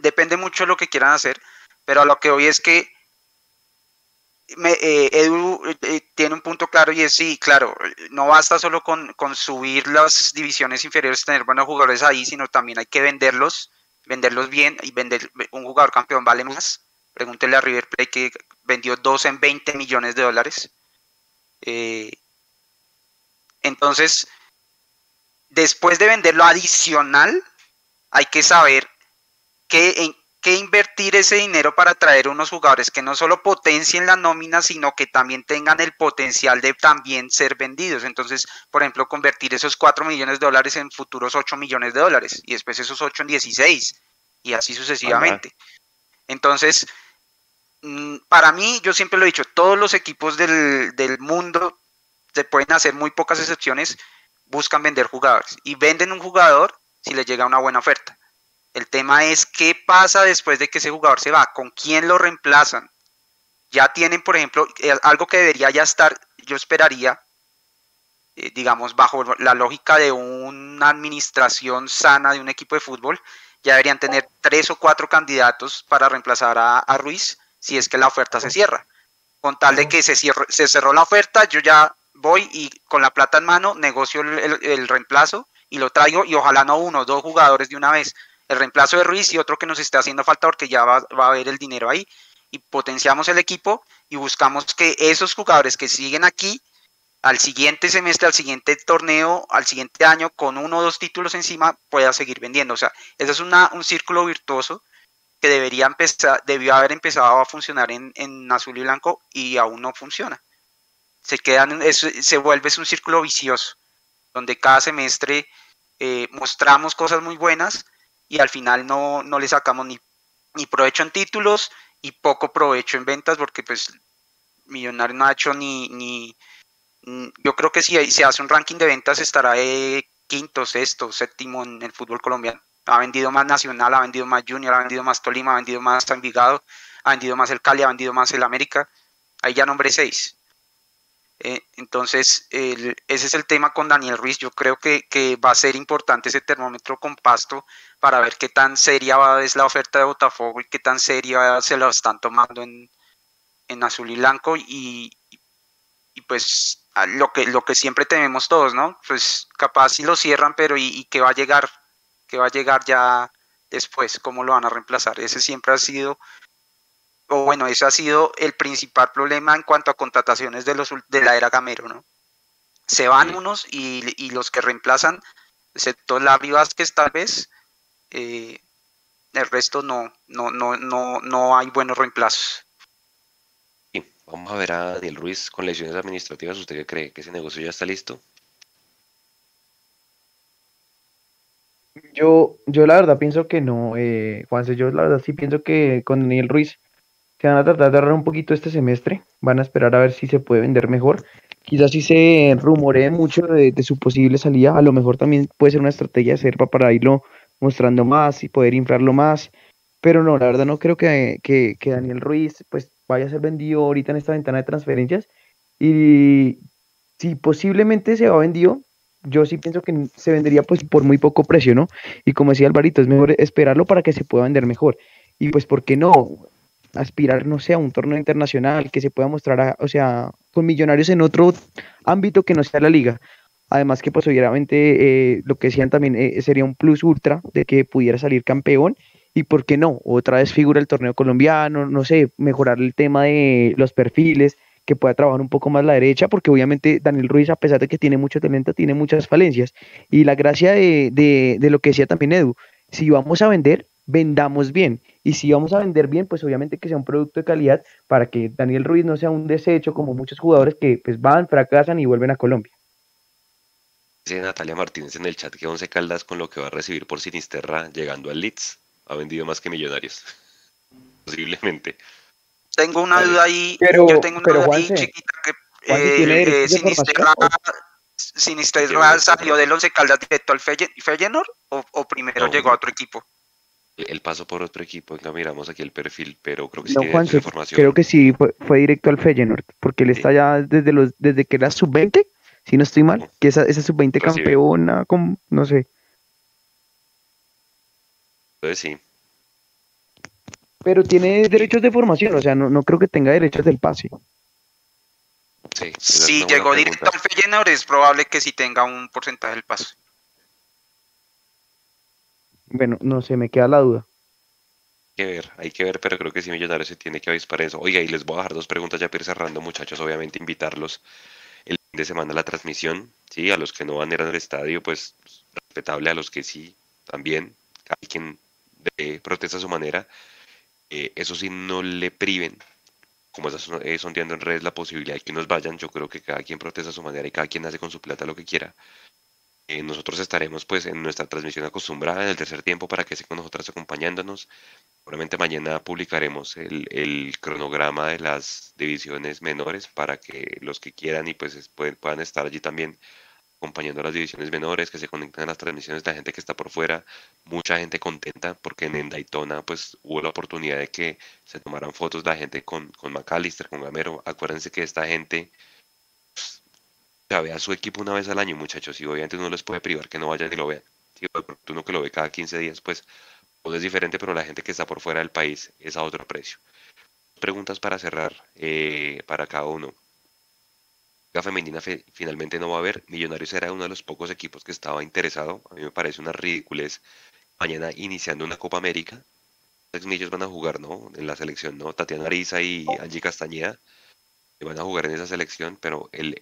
depende mucho de lo que quieran hacer, pero a lo que voy es que eh, Edu eh, tiene un punto claro y es sí, claro, no basta solo con, subir las divisiones inferiores, tener buenos jugadores ahí, sino también hay que venderlos, venderlos bien y vender un jugador campeón vale más. Pregúntele a River Plate que vendió dos en 20 millones de dólares. Eh, entonces, después de venderlo adicional, hay que saber que en, que invertir ese dinero para traer unos jugadores que no solo potencien la nómina, sino que también tengan el potencial de también ser vendidos. Entonces, por ejemplo, convertir esos 4 millones de dólares en futuros 8 millones de dólares y después esos 8 en 16 y así sucesivamente. Entonces, mm, para mí, yo siempre lo he dicho, todos los equipos del, del mundo, se pueden hacer muy pocas excepciones, buscan vender jugadores y venden un jugador si les llega una buena oferta el tema es qué pasa después de que ese jugador se va, con quién lo reemplazan. Ya tienen, por ejemplo, eh, algo que debería ya estar, yo esperaría, eh, digamos, bajo la lógica de una administración sana de un equipo de fútbol, ya deberían tener tres o cuatro candidatos para reemplazar a, Ruiz si es que la oferta se cierra. Con tal de que se, se cerró la oferta, yo ya voy y con la plata en mano negocio el, reemplazo y lo traigo y ojalá no uno, dos jugadores de una vez el reemplazo de Ruiz y otro que nos está haciendo falta porque ya va, a haber el dinero ahí y potenciamos el equipo y buscamos que esos jugadores que siguen aquí al siguiente semestre, al siguiente torneo, al siguiente año, con uno o dos títulos encima, pueda seguir vendiendo. O sea, ese es un círculo virtuoso que debería empezar, debió haber empezado a funcionar en, azul y blanco y aún no funciona. Se quedan, se vuelve un círculo vicioso, donde cada semestre eh, mostramos cosas muy buenas, y al final no, le sacamos ni, ni provecho en títulos y poco provecho en ventas porque pues Millonario no ha hecho ni, ni, mm, yo creo que si se hace un ranking de ventas estará de quinto, sexto, séptimo en el fútbol colombiano. Ha vendido más Nacional, ha vendido más Junior, ha vendido más Tolima, ha vendido más Envigado, ha vendido más el Cali, ha vendido más el América. Ahí ya nombré seis. Eh, entonces, ese es el tema con Daniel Ruiz. Yo creo que, va a ser importante ese termómetro con Pasto para ver qué tan seria es la oferta de Botafogo y qué tan seria se lo están tomando en, azul y blanco. Y, pues lo que, lo que siempre tememos todos, ¿no? Pues capaz si lo cierran, pero ¿y, y qué va a llegar? ¿Qué va a llegar ya después? ¿Cómo lo van a reemplazar? Ese siempre ha sido o bueno, ese ha sido el principal problema en cuanto a contrataciones de, los, de la era Gamero, ¿no? Se van unos y, los que reemplazan, excepto Larry Vázquez tal vez, eh, el resto no, no, no, no, no hay buenos reemplazos.
vamos a ver a Daniel Ruiz con lesiones administrativas. ¿Usted qué cree? ¿Que ese negocio ya está listo?
Yo, yo la verdad pienso que no, eh, Juanse, yo la verdad sí pienso que con Daniel Ruiz se van a tratar de ahorrar un poquito este semestre, van a esperar a ver si se puede vender mejor. Quizás si se rumoree mucho de, su posible salida, a lo mejor también puede ser una estrategia de Serpa para irlo mostrando más y poder inflarlo más. Pero no, la verdad no creo que, que, Daniel Ruiz pues vaya a ser vendido ahorita en esta ventana de transferencias. Y si posiblemente se va vendido, yo sí pienso que se vendería pues por muy poco precio, ¿no? Y como decía Alvarito, es mejor esperarlo para que se pueda vender mejor. Y pues, ¿por qué no? Aspirar, no sé, a un torneo internacional, que se pueda mostrar, o sea, con millonarios en otro ámbito que no sea la liga. Además que pues obviamente eh, lo que decían también eh, sería un plus ultra de que pudiera salir campeón y por qué no, otra vez figura el torneo colombiano, no sé, mejorar el tema de los perfiles, que pueda trabajar un poco más la derecha, porque obviamente Daniel Ruiz, a pesar de que tiene mucho talento, tiene muchas falencias. Y la gracia de, de, de lo que decía también Edu, si vamos a vender, vendamos bien. Y si vamos a vender bien, pues obviamente que sea un producto de calidad para que Daniel Ruiz no sea un desecho como muchos jugadores que pues van, fracasan y vuelven a Colombia.
Dice Natalia Martínez en el chat que Once Caldas con lo que va a recibir por Sinisterra llegando al Leeds ha vendido más que Millonarios. Posiblemente.
Tengo una duda ahí, pero, yo tengo una duda ahí chiquita que eh, Sinisterra, salió del Once Caldas directo al Feyenoord o, o primero llegó a otro equipo
el paso por otro equipo. Venga, miramos aquí el perfil, pero creo que sí tiene información.
Creo que sí, fue, directo al Feyenoord, porque él está ya desde los desde que era sub-20, si no estoy mal, que esa, esa sub-20 campeona, como, no sé.
Entonces sí.
Pero tiene derechos de formación, o sea, no, no creo que tenga derechos del pase.
Sí, si llegó directo al Feyenoord, es probable que sí tenga un porcentaje del pase.
Bueno, no sé, me queda la duda.
Hay que ver, hay que ver, pero creo que sí Millonarios se tiene que avisar eso. Oiga, y les voy a dejar dos preguntas ya para cerrando, muchachos. Obviamente invitarlos el fin de semana a la transmisión, sí, a los que no van a ir al estadio, pues respetable, a los que sí, también, cada quien de, protesta a su manera. Eh, eso sí, no le priven, como está eh, sondeando en redes, la posibilidad de que nos vayan. Yo creo que cada quien protesta a su manera y cada quien hace con su plata lo que quiera. Eh, nosotros estaremos pues en nuestra transmisión acostumbrada en el tercer tiempo para que estén con nosotras acompañándonos. Seguramente mañana publicaremos el, cronograma de las divisiones menores para que los que quieran y pues puedan, estar allí también acompañando a las divisiones menores, que se conecten a las transmisiones de la gente que está por fuera, mucha gente contenta porque en Daytona pues hubo la oportunidad de que se tomaran fotos de la gente con, con McAllister, con Gamero. Acuérdense que esta gente vea a su equipo una vez al año, muchachos, y obviamente uno les puede privar que no vayan y lo vean. Si uno que lo ve cada 15 días, pues, pues, es diferente, pero la gente que está por fuera del país es a otro precio. Preguntas para cerrar eh, para cada uno. La femenina finalmente no va a haber. Millonarios era uno de los pocos equipos que estaba interesado. A mí me parece una ridiculez. Mañana iniciando una Copa América. Los van a jugar, ¿no? En la selección, ¿no? Tatiana Ariza y Angie Castañeda van a jugar en esa selección, pero el,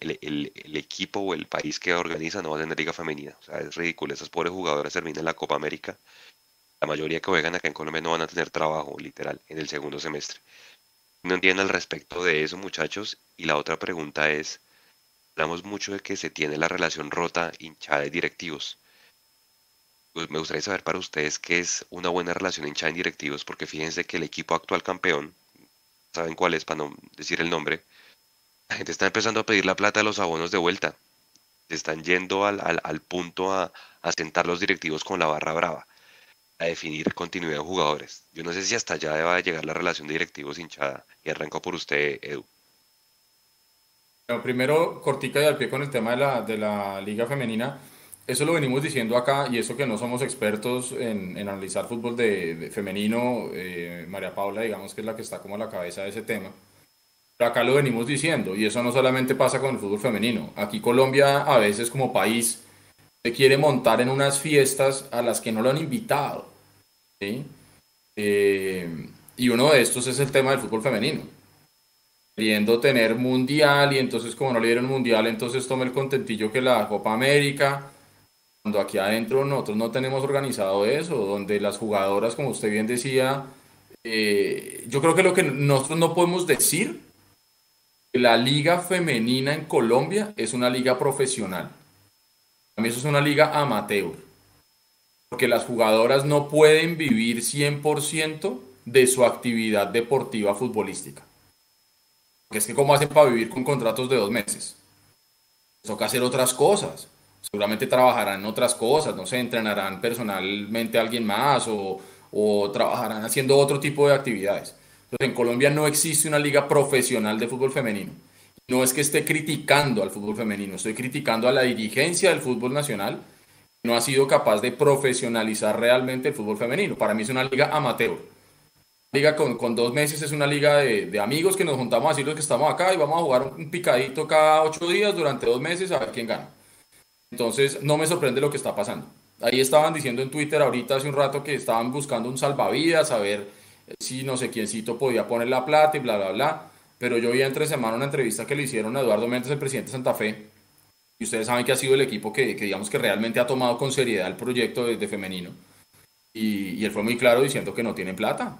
equipo o el país que organiza no va a tener liga femenina. O sea, es ridículo. Esas pobres jugadoras terminan la Copa América. La mayoría que juegan acá en Colombia no van a tener trabajo, literal, en el segundo semestre. No entienden al respecto de eso, muchachos. Y la otra pregunta es, hablamos mucho de que se tiene la relación rota hinchada de directivos. Pues me gustaría saber para ustedes qué es una buena relación hinchada en directivos, porque fíjense que el equipo actual campeón, saben cuál es para no decir el nombre, La gente está empezando a pedir la plata de los abonos de vuelta. Están yendo al, al, punto a, a sentar los directivos con la barra brava, a definir continuidad de jugadores. Yo no sé si hasta allá va a llegar la relación de directivos hinchada. Y arranco por usted, Edu.
Primero, cortica y al pie con el tema de la, de la liga femenina. Eso lo venimos diciendo acá y eso que no somos expertos en, en analizar fútbol de, femenino, eh, María Paula, digamos que es la que está como a la cabeza de ese tema. Acá lo venimos diciendo y eso no solamente pasa con el fútbol femenino. Aquí Colombia a veces como país se quiere montar en unas fiestas a las que no lo han invitado. Eh, y uno de estos es el tema del fútbol femenino. Queriendo tener mundial y entonces como no le dieron mundial, entonces toma el contentillo que la Copa América cuando aquí adentro nosotros no tenemos organizado eso, donde las jugadoras, como usted bien decía, eh, yo creo que lo que nosotros no podemos decir, la liga femenina en Colombia es una liga profesional. A mí eso es una liga amateur. Porque las jugadoras no pueden vivir 100% de su actividad deportiva futbolística. Porque es que ¿cómo hacen para vivir con contratos de dos meses? Toca hacer otras cosas seguramente trabajarán en otras cosas, no sé, entrenarán personalmente a alguien más o, o trabajarán haciendo otro tipo de actividades. En Colombia no existe una liga profesional de fútbol femenino. No es que esté criticando al fútbol femenino, estoy criticando a la dirigencia del fútbol nacional que no ha sido capaz de profesionalizar realmente el fútbol femenino. Para mí es una liga amateur. Liga con, con dos meses es una liga de, de, amigos que nos juntamos así los que estamos acá y vamos a jugar un picadito cada ocho días durante dos meses a ver quién gana. Entonces, no me sorprende lo que está pasando. Ahí estaban diciendo en Twitter ahorita hace un rato que estaban buscando un salvavidas, a ver si no sé quiéncito podía poner la plata y bla, bla, bla. Pero yo vi entre semana una entrevista que le hicieron a Eduardo Méndez, el presidente de Santa Fe, y ustedes saben que ha sido el equipo que, digamos que realmente ha tomado con seriedad el proyecto de, femenino. Y, y, él fue muy claro diciendo que no tienen plata.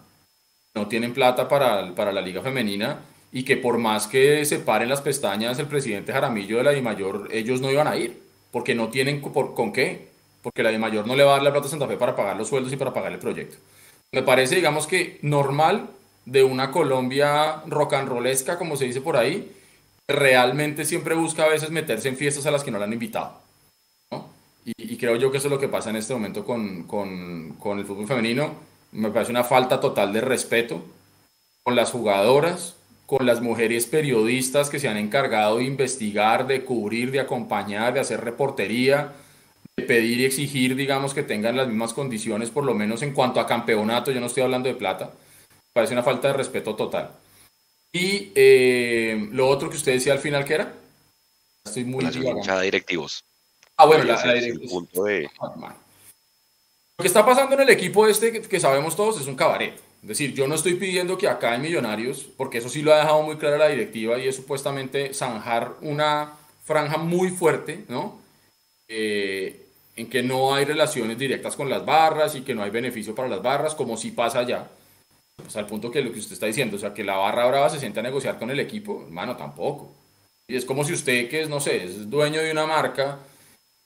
No tienen plata para, para la liga femenina y que por más que se paren las pestañas el presidente Jaramillo de la DIMAYOR, ellos no iban a ir porque no tienen por, con qué, porque la de mayor no le va a dar la plata a Santa Fe para pagar los sueldos y para pagar el proyecto. Me parece, digamos que normal de una Colombia rock and rollesca, como se dice por ahí, realmente siempre busca a veces meterse en fiestas a las que no le han invitado. Y, creo yo que eso es lo que pasa en este momento con, con, con el fútbol femenino. Me parece una falta total de respeto con las jugadoras, con las mujeres periodistas que se han encargado de investigar, de cubrir, de acompañar, de hacer reportería, pedir y exigir, digamos, que tengan las mismas condiciones, por lo menos en cuanto a campeonato, yo no estoy hablando de plata, parece una falta de respeto total. Y eh, lo otro que usted decía al final, ¿qué era?
Estoy muy... La directivos.
Ah, bueno, la, la directivos. Ah, lo que está pasando en el equipo este, que sabemos todos, es un cabaret. Es decir, yo no estoy pidiendo que acá en Millonarios, porque eso sí lo ha dejado muy claro la directiva y es supuestamente zanjar una franja muy fuerte, ¿no? Eh, en que no hay relaciones directas con las barras y que no hay beneficio para las barras, como sí pasa allá. Pues al punto que lo que usted está diciendo, o sea, que la barra brava se sienta a negociar con el equipo, hermano, tampoco. Y es como si usted, que es, no sé, es dueño de una marca,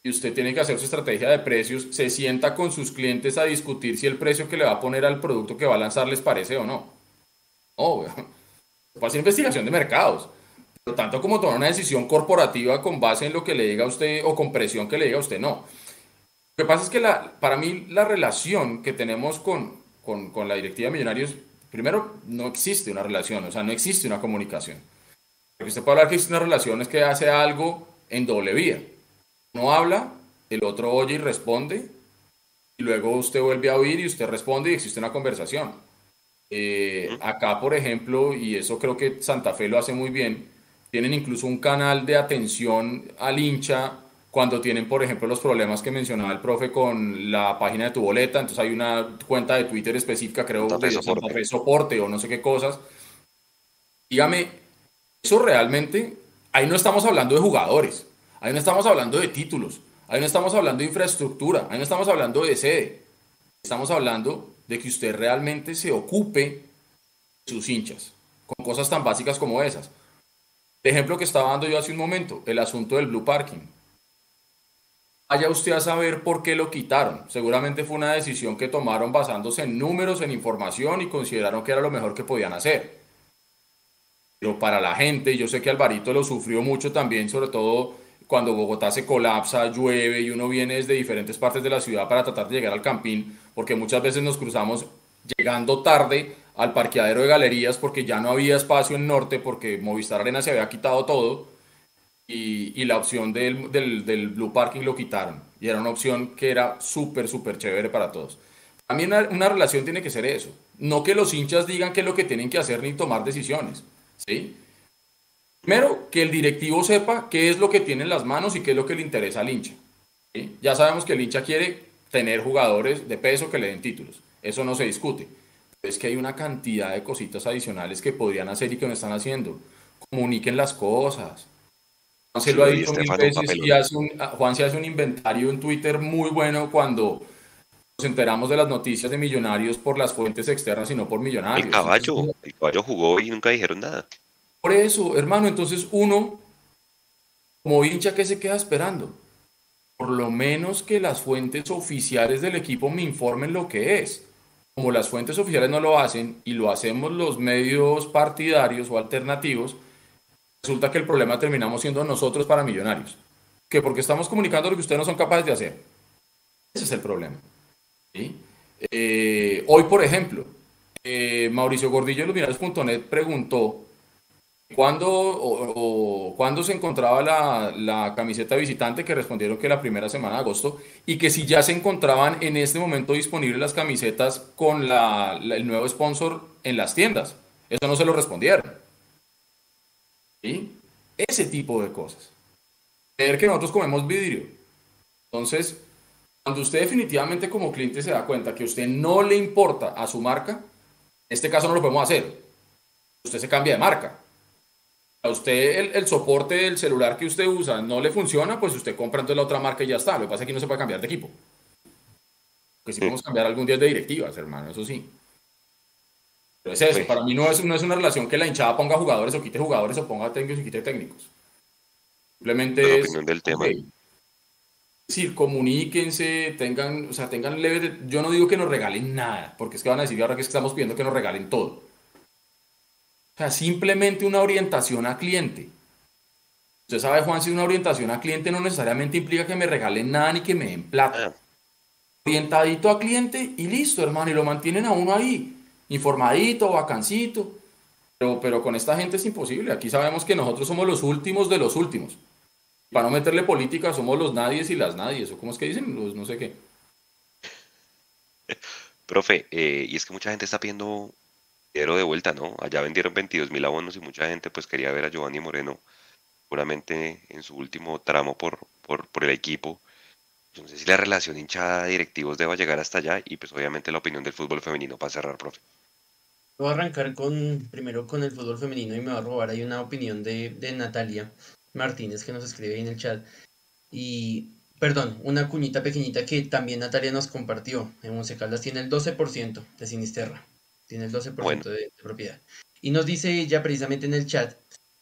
y usted tiene que hacer su estrategia de precios, se sienta con sus clientes a discutir si el precio que le va a poner al producto que va a lanzar les parece o no. No, va a hacer investigación de mercados. Pero tanto como tomar una decisión corporativa con base en lo que le diga a usted o con presión que le diga a usted, no. Lo que pasa es que la, para mí la relación que tenemos con, con, con la directiva de millonarios, primero, no existe una relación, o sea, no existe una comunicación. Porque usted puede hablar que existe una relación es que hace algo en doble vía uno habla, el otro oye y responde, y luego usted vuelve a oír y usted responde y existe una conversación. Eh, acá, por ejemplo, y eso creo que Santa Fe lo hace muy bien, tienen incluso un canal de atención al hincha cuando tienen, por ejemplo, los problemas que mencionaba el profe con la página de tu boleta, entonces hay una cuenta de Twitter específica, creo, de Santa Fe Soporte o no sé qué cosas. Dígame, eso realmente, ahí no estamos hablando de jugadores, Ahí no estamos hablando de títulos, ahí no estamos hablando de infraestructura, ahí no estamos hablando de sede. Estamos hablando de que usted realmente se ocupe de sus hinchas, con cosas tan básicas como esas. El ejemplo que estaba dando yo hace un momento, el asunto del Blue Parking. Vaya usted a saber por qué lo quitaron. Seguramente fue una decisión que tomaron basándose en números, en información y consideraron que era lo mejor que podían hacer. pero para la gente, yo sé que Alvarito lo sufrió mucho también, sobre todo cuando Bogotá se colapsa, llueve y uno viene desde diferentes partes de la ciudad para tratar de llegar al campín, porque muchas veces nos cruzamos llegando tarde al parqueadero de galerías porque ya no había espacio en norte, porque Movistar Arena se había quitado todo y, la opción del, del, Blue Parking lo quitaron. Y era una opción que era súper, súper chévere para todos. También una, relación tiene que ser eso. No que los hinchas digan qué es lo que tienen que hacer ni tomar decisiones. ¿sí? Primero, que el directivo sepa qué es lo que tiene en las manos y qué es lo que le interesa al hincha. ¿sí? Ya sabemos que el hincha quiere tener jugadores de peso que le den títulos. Eso no se discute. Es que hay una cantidad de cositas adicionales que podrían hacer y que no están haciendo. Comuniquen las cosas Juan se lo ha dicho mil veces y hace un, Juan se hace un inventario en Twitter muy bueno cuando nos enteramos de las noticias de Millonarios por las fuentes externas y no por Millonarios.
El caballo, el caballo jugó y nunca dijeron nada.
Por eso, hermano, entonces uno, como hincha, ¿qué se queda esperando? Por lo menos que las fuentes oficiales del equipo me informen lo que es. Como las fuentes oficiales no lo hacen y lo hacemos los medios partidarios o alternativos, resulta que el problema terminamos siendo nosotros para millonarios. Que porque estamos comunicando lo que ustedes no son capaces de hacer. Ese es el problema. Eh, hoy, por ejemplo, eh, Mauricio Gordillo de los preguntó ¿cuándo, o, cuándo se encontraba la, la, camiseta visitante, que respondieron que la primera semana de agosto, y que si ya se encontraban en este momento disponibles las camisetas con la, el nuevo sponsor en las tiendas. Eso no se lo respondieron. Ese tipo de cosas. Creer que nosotros comemos vidrio. Entonces, cuando usted definitivamente como cliente se da cuenta que usted no le importa a su marca, en este caso no lo podemos hacer. Usted se cambia de marca. A usted el, soporte del celular que usted usa no le funciona, pues usted compra entonces la otra marca y ya está. Lo que pasa es que no se puede cambiar de equipo. Que si podemos cambiar algún día de directivas, hermano, eso sí. Pero es eso, para mí no es, no es una relación que la hinchada ponga jugadores o quite jugadores o ponga técnicos y quite técnicos. Simplemente es...
del tema.
Es decir, comuníquense, tengan, o sea, tengan leve... Yo no digo que nos regalen nada, porque es que van a decir ahora que estamos pidiendo que nos regalen todo. O sea, simplemente una orientación a cliente. Usted sabe, Juan, si una orientación a cliente no necesariamente implica que me regalen nada ni que me den plata. Ah. Orientadito a cliente y listo, hermano, y lo mantienen a uno ahí informadito, vacancito, pero, pero con esta gente es imposible. Aquí sabemos que nosotros somos los últimos de los últimos. Para no meterle política, somos los nadies y las nadies, o cómo es que dicen, los no sé qué.
Profe, eh, y es que mucha gente está pidiendo dinero de vuelta, ¿no? Allá vendieron 22 mil abonos y mucha gente pues quería ver a Giovanni Moreno seguramente en su último tramo por, por, por el equipo. No sé si la relación hinchada directivos deba llegar hasta allá y pues obviamente la opinión del fútbol femenino para cerrar, profe.
Voy a arrancar con primero con el fútbol femenino y me va a robar ahí una opinión de, de Natalia Martínez que nos escribe ahí en el chat. Y, perdón, una cuñita pequeñita que también Natalia nos compartió. En Once Caldas tiene el 12% de Sinisterra. Tiene el 12% de, de propiedad. Y nos dice ella precisamente en el chat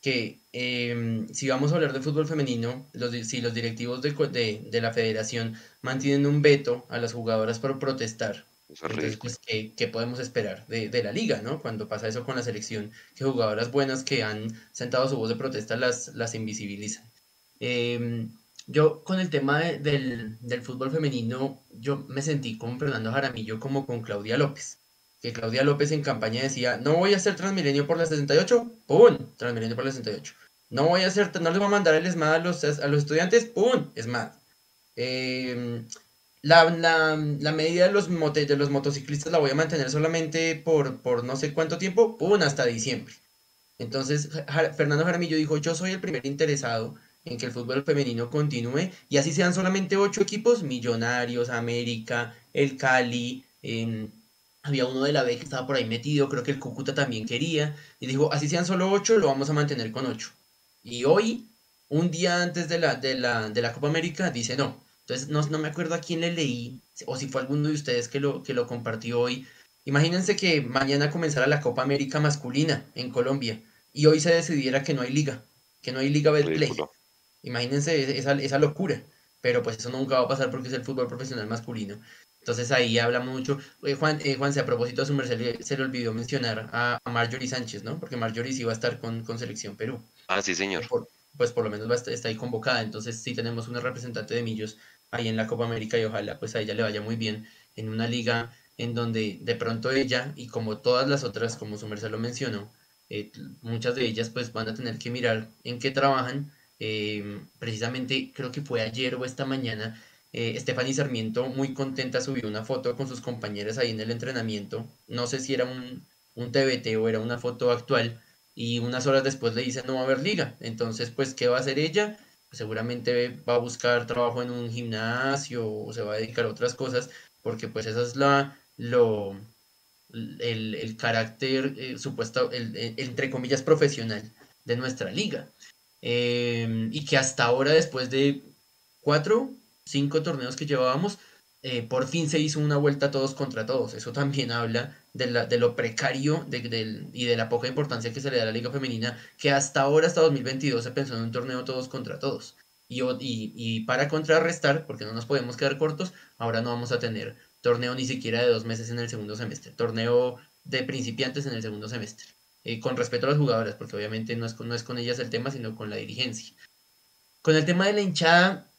que em, si vamos a hablar de fútbol femenino, los, si los directivos de, de, la federación mantienen un veto a las jugadoras por protestar, entonces, pues, ¿qué, podemos esperar de, de, la liga, ¿no? Cuando pasa eso con la selección, que jugadoras buenas que han sentado su voz de protesta las, las invisibilizan. Em, yo con el tema del, del, fútbol femenino, yo me sentí con Fernando Jaramillo como con Claudia López que Claudia López en campaña decía, no voy a hacer Transmilenio por la 68, ¡pum! Transmilenio por la 68. No voy a hacer, no les voy a mandar el ESMAD a los, a los estudiantes, ¡pum! ESMAD. Eh, la, la, medida de los, de los motociclistas la voy a mantener solamente por, por no sé cuánto tiempo, ¡pum! Hasta diciembre. Entonces, Fernando Jaramillo dijo, yo soy el primer interesado en que el fútbol femenino continúe y así sean solamente ocho equipos, Millonarios, América, el Cali, había uno de la B que estaba por ahí metido, creo que el Cúcuta también quería, y dijo, así sean solo ocho, lo vamos a mantener con ocho. Y hoy, un día antes de la, de la, de la Copa América, dice no. Entonces, no, no, me acuerdo a quién le leí, o si fue alguno de ustedes que lo, que lo compartió hoy. Imagínense que mañana comenzara la Copa América masculina en Colombia, y hoy se decidiera que no hay liga, que no hay liga Betplay. Imagínense esa, esa locura. Pero pues eso nunca va a pasar porque es el fútbol profesional masculino. Entonces ahí habla mucho. Eh, Juan, eh, Juan, a propósito de su merced, se le olvidó mencionar a, Marjorie Sánchez, ¿no? Porque Marjorie sí va a estar con, con Selección Perú.
Ah, sí, señor.
pues por lo menos va está ahí convocada. Entonces sí tenemos una representante de Millos ahí en la Copa América y ojalá pues a ella le vaya muy bien en una liga en donde de pronto ella y como todas las otras, como su merced lo mencionó, eh, muchas de ellas pues van a tener que mirar en qué trabajan. precisamente creo que fue ayer o esta mañana eh, Stephanie Sarmiento, muy contenta, subió una foto con sus compañeras ahí en el entrenamiento. No sé si era un, un TBT o era una foto actual. Y unas horas después le dice no va a haber liga. Entonces, pues, ¿qué va a hacer ella? Seguramente va a buscar trabajo en un gimnasio o se va a dedicar a otras cosas. Porque, pues, esa es la, lo, el, el carácter eh, supuesto, el, entre comillas, profesional de nuestra liga. Eh, y que hasta ahora, después de cuatro, cinco torneos que llevábamos, eh, por fin se hizo una vuelta todos contra todos. Eso también habla de, lo precario y de la poca importancia que se le da a la Liga Femenina, que hasta ahora, hasta 2022, se pensó en un torneo todos contra todos. Y, para contrarrestar, porque no nos podemos quedar cortos, ahora no vamos a tener torneo ni siquiera de dos meses en el segundo semestre, torneo de principiantes en el segundo semestre. Eh, con respeto a las jugadoras, porque obviamente no es, no es con ellas el tema, sino con la dirigencia. Con el tema de la hinchada,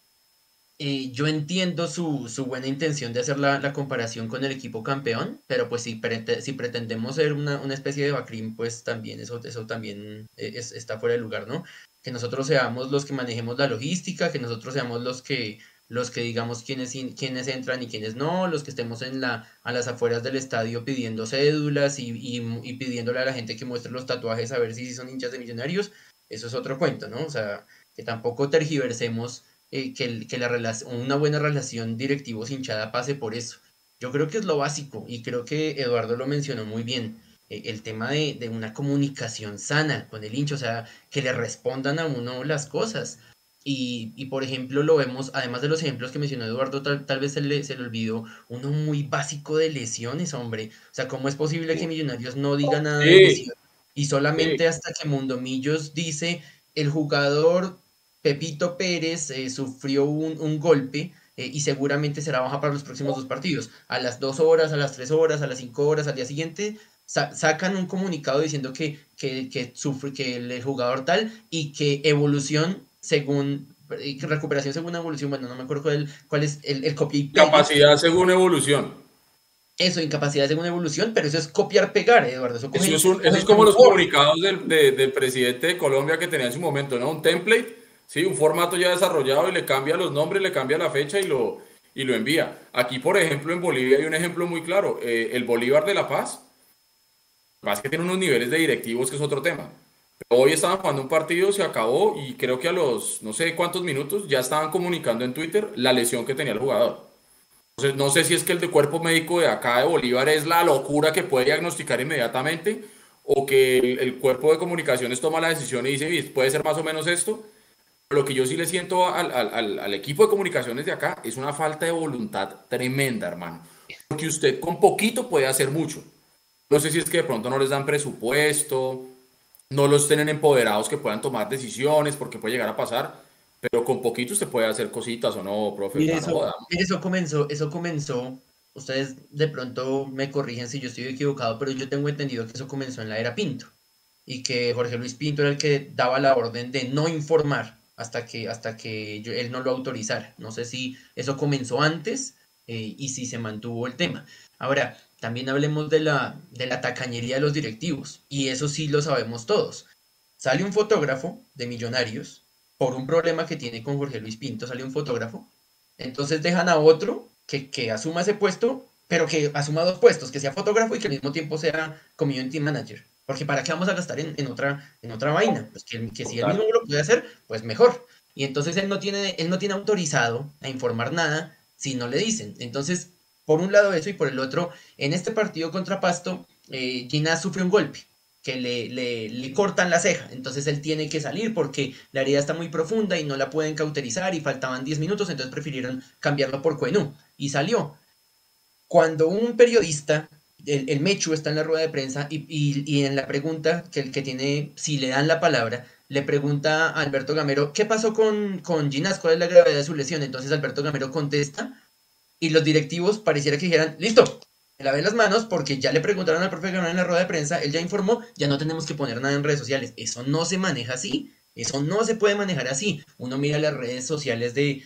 eh, yo entiendo su, buena intención de hacer la, comparación con el equipo campeón, pero pues si, si pretendemos ser una, especie de Bacrim, pues también eso, eso también eh, está fuera de lugar, ¿no? Que nosotros seamos los que manejemos la logística, que nosotros seamos los que, los que digamos quiénes, quiénes entran y quiénes no, los que estemos en la, a las afueras del estadio pidiendo cédulas y, y pidiéndole a la gente que muestre los tatuajes a ver si son hinchas de millonarios, eso es otro cuento, ¿no? O sea, que tampoco tergiversemos eh, que, la relación, una buena relación directivos-hinchada pase por eso. Yo creo que es lo básico y creo que Eduardo lo mencionó muy bien. Eh, el tema de, una comunicación sana con el hincha, o sea, que le respondan a uno las cosas. Y, por ejemplo, lo vemos, además de los ejemplos que mencionó Eduardo, tal, vez se le, se le, olvidó uno muy básico de lesiones, hombre. O sea, ¿cómo es posible que Millonarios no diga nada de lesiones? Y solamente hasta que Mundomillos dice, el jugador Pepito Pérez eh, sufrió un, golpe eh, y seguramente será baja para los próximos dos partidos. A las dos horas, a las tres horas, a las cinco horas, al día siguiente, sacan un comunicado diciendo que, que, sufre, que el jugador tal y que evolución según recuperación según evolución, bueno, no me acuerdo cuál, cuál es el, el copia
Capacidad según evolución.
Eso, incapacidad según evolución, pero eso es copiar, pegar, Eduardo.
Eso, es, como los comunicados del, del, presidente de Colombia que tenía en su momento, ¿no? Un template Sí, un formato ya desarrollado y le cambia los nombres, le cambia la fecha y lo, y lo envía. Aquí, por ejemplo, en Bolivia hay un ejemplo muy claro. Eh, el Bolívar de La Paz, más que tiene unos niveles de directivos que es otro tema. hoy estaban jugando un partido, se acabó y creo que a los no sé cuántos minutos ya estaban comunicando en Twitter la lesión que tenía el jugador. Entonces, no sé si es que el de cuerpo médico de acá de Bolívar es la locura que puede diagnosticar inmediatamente o que el, el cuerpo de comunicaciones toma la decisión y dice, puede ser más o menos esto lo que yo sí le siento al, equipo de comunicaciones de acá es una falta de voluntad tremenda, hermano. Porque usted con poquito puede hacer mucho. No sé si es que de pronto no les dan presupuesto, no los tienen empoderados que puedan tomar decisiones, porque puede llegar a pasar, pero con poquito usted puede hacer cositas o no, profe.
eso, eso comenzó, eso comenzó, ustedes de pronto me corrigen si yo estoy equivocado, pero yo tengo entendido que eso comenzó en la era Pinto y que Jorge Luis Pinto era el que daba la orden de no informar hasta que, hasta que él no lo autorizara. No sé si eso comenzó antes eh, y si se mantuvo el tema. Ahora, también hablemos de la, de la tacañería de los directivos, y eso sí lo sabemos todos. Sale un fotógrafo de Millonarios por un problema que tiene con Jorge Luis Pinto, sale un fotógrafo, entonces dejan a otro que, que asuma ese puesto, pero que asuma dos puestos, que sea fotógrafo y que al mismo tiempo sea community manager. Porque ¿para qué vamos a gastar en, otra, en otra vaina? Pues que, si él mismo lo puede hacer, pues mejor. Y entonces él no, tiene, él no tiene autorizado a informar nada si no le dicen. Entonces, por un lado eso y por el otro, en este partido contra Pasto, eh, Gina sufre un golpe que le, le, cortan la ceja. Entonces él tiene que salir porque la herida está muy profunda y no la pueden cauterizar y faltaban 10 minutos, entonces prefirieron cambiarlo por Cuenú. Y salió. Cuando un periodista el, Mechu está en la rueda de prensa y, en la pregunta que el que tiene, si le dan la palabra, le pregunta a Alberto Gamero, ¿qué pasó con, con Ginás? ¿Cuál es la gravedad de su lesión? Entonces Alberto Gamero contesta y los directivos pareciera que dijeran, listo, me lavé las manos porque ya le preguntaron al profe Gabriel en la rueda de prensa, él ya informó, ya no tenemos que poner nada en redes sociales. Eso no se maneja así. Eso no se puede manejar así. Uno mira las redes sociales de...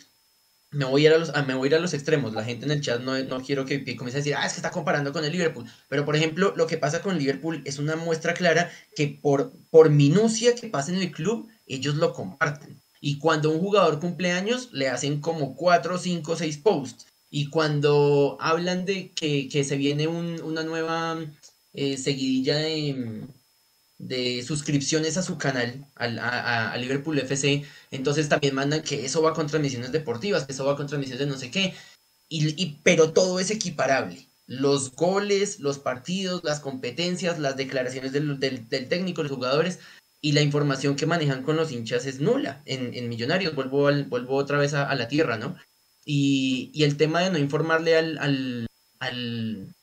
Me voy a ir a los, me voy a, los extremos. La gente en el chat no, no quiero que, comience a decir, ah, es que está comparando con el Liverpool. Pero, por ejemplo, lo que pasa con Liverpool es una muestra clara que por, por minucia que pasa en el club, ellos lo comparten. Y cuando un jugador cumple años, le hacen como 4, 5, 6 posts. Y cuando hablan de que, se viene una nueva eh, seguidilla de, de suscripciones a su canal, al, a, Liverpool FC, entonces también mandan que eso va con transmisiones deportivas, que eso va con transmisiones de no sé qué, y, pero todo es equiparable. Los goles, los partidos, las competencias, las declaraciones del, del, técnico, los jugadores y la información que manejan con los hinchas es nula en, en Millonarios. Vuelvo, al, vuelvo otra vez a, la tierra, ¿no? Y, y, el tema de no informarle al, al,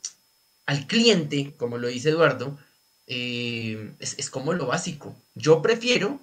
al cliente, como lo dice Eduardo, eh, es, como lo básico. Yo prefiero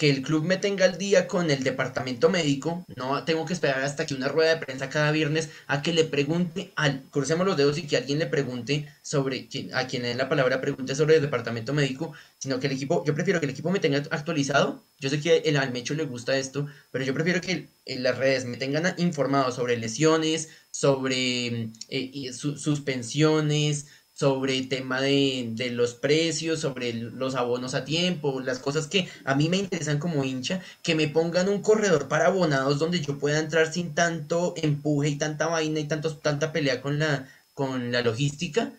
que el club me tenga al día con el departamento médico, no tengo que esperar hasta que una rueda de prensa cada viernes a que le pregunte, al, crucemos los dedos y que alguien le pregunte sobre, a quien le la palabra pregunte sobre el departamento médico, sino que el equipo, yo prefiero que el equipo me tenga actualizado, yo sé que el Almecho le gusta esto, pero yo prefiero que en las redes me tengan informado sobre lesiones, sobre eh, suspensiones, sobre el tema de, los precios, sobre los abonos a tiempo, las cosas que a mí me interesan como hincha, que me pongan un corredor para abonados donde yo pueda entrar sin tanto empuje y tanta vaina y tanto, tanta pelea con la, con la logística,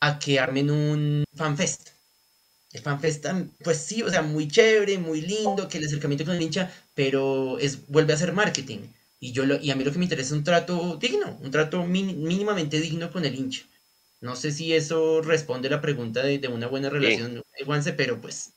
a que armen un fanfest. El fanfest, pues sí, o sea, muy chévere, muy lindo, que el acercamiento con el hincha, pero es, vuelve a ser marketing. Y, yo y a mí lo que me interesa es un trato digno, un trato mínimamente digno con el hincha. No sé si eso responde la pregunta de, una buena relación, Juanse, pero pues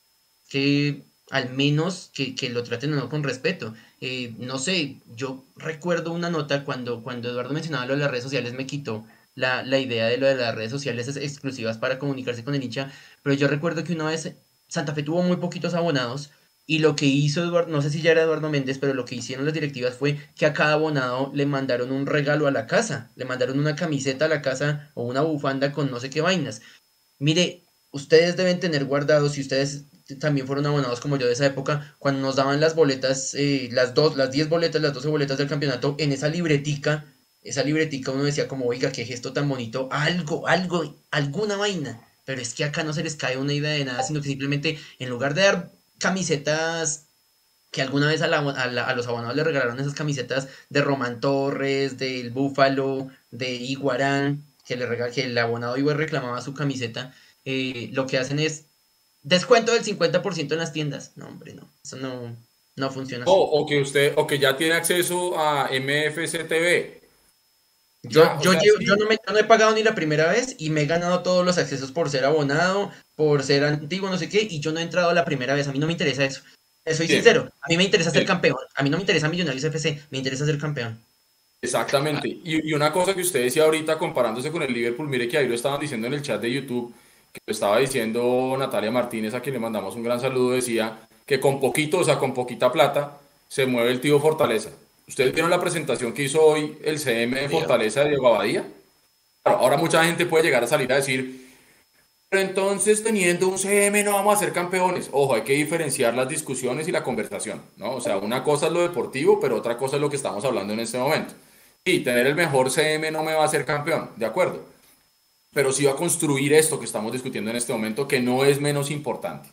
que al menos que, lo traten o no con respeto. Eh, no sé, yo recuerdo una nota cuando, cuando Eduardo mencionaba lo de las redes sociales, me quitó la, idea de lo de las redes sociales exclusivas para comunicarse con el hincha, pero yo recuerdo que una vez Santa Fe tuvo muy poquitos abonados y lo que hizo Eduardo, no sé si ya era Eduardo Méndez, pero lo que hicieron las directivas fue que a cada abonado le mandaron un regalo a la casa, le mandaron una camiseta a la casa o una bufanda con no sé qué vainas. Mire, ustedes deben tener guardados, si ustedes también fueron abonados como yo de esa época, cuando nos daban las boletas, eh, las dos, las 10 boletas, las 12 boletas del campeonato, en esa libretica, esa libretica uno decía como, oiga, qué gesto tan bonito, algo, algo, alguna vaina. Pero es que acá no se les cae una idea de nada, sino que simplemente en lugar de dar camisetas que alguna vez a, los abonados le regalaron esas camisetas de Román Torres, del Búfalo, de Iguarán, que, le que el abonado igual reclamaba su camiseta, eh, lo que hacen es descuento del 50% en las tiendas. No, hombre, no, eso no, no funciona.
O, que usted, o que ya tiene acceso a MFCTV.
Yo, yo, yo, no me, no he pagado ni la primera vez y me he ganado todos los accesos por ser abonado, por ser antiguo, no sé qué, y yo no he entrado la primera vez. A mí no me interesa eso. Soy sincero, a mí me interesa ser campeón. A mí no me interesa Millonarios FC, me interesa ser campeón.
Exactamente. Y, una cosa que usted decía ahorita comparándose con el Liverpool, mire que ahí lo estaban diciendo en el chat de YouTube, que lo estaba diciendo Natalia Martínez, a quien le mandamos un gran saludo, decía que con poquito, o sea, con poquita plata, se mueve el tío Fortaleza. ¿Ustedes vieron la presentación que hizo hoy el CM de Fortaleza de Diego Abadía? ahora mucha gente puede llegar a salir a decir, pero entonces teniendo un CM no vamos a ser campeones. Ojo, hay que diferenciar las discusiones y la conversación, ¿no? O sea, una cosa es lo deportivo, pero otra cosa es lo que estamos hablando en este momento. Sí, tener el mejor CM no me va a hacer campeón, de acuerdo. Pero sí va a construir esto que estamos discutiendo en este momento, que no es menos importante.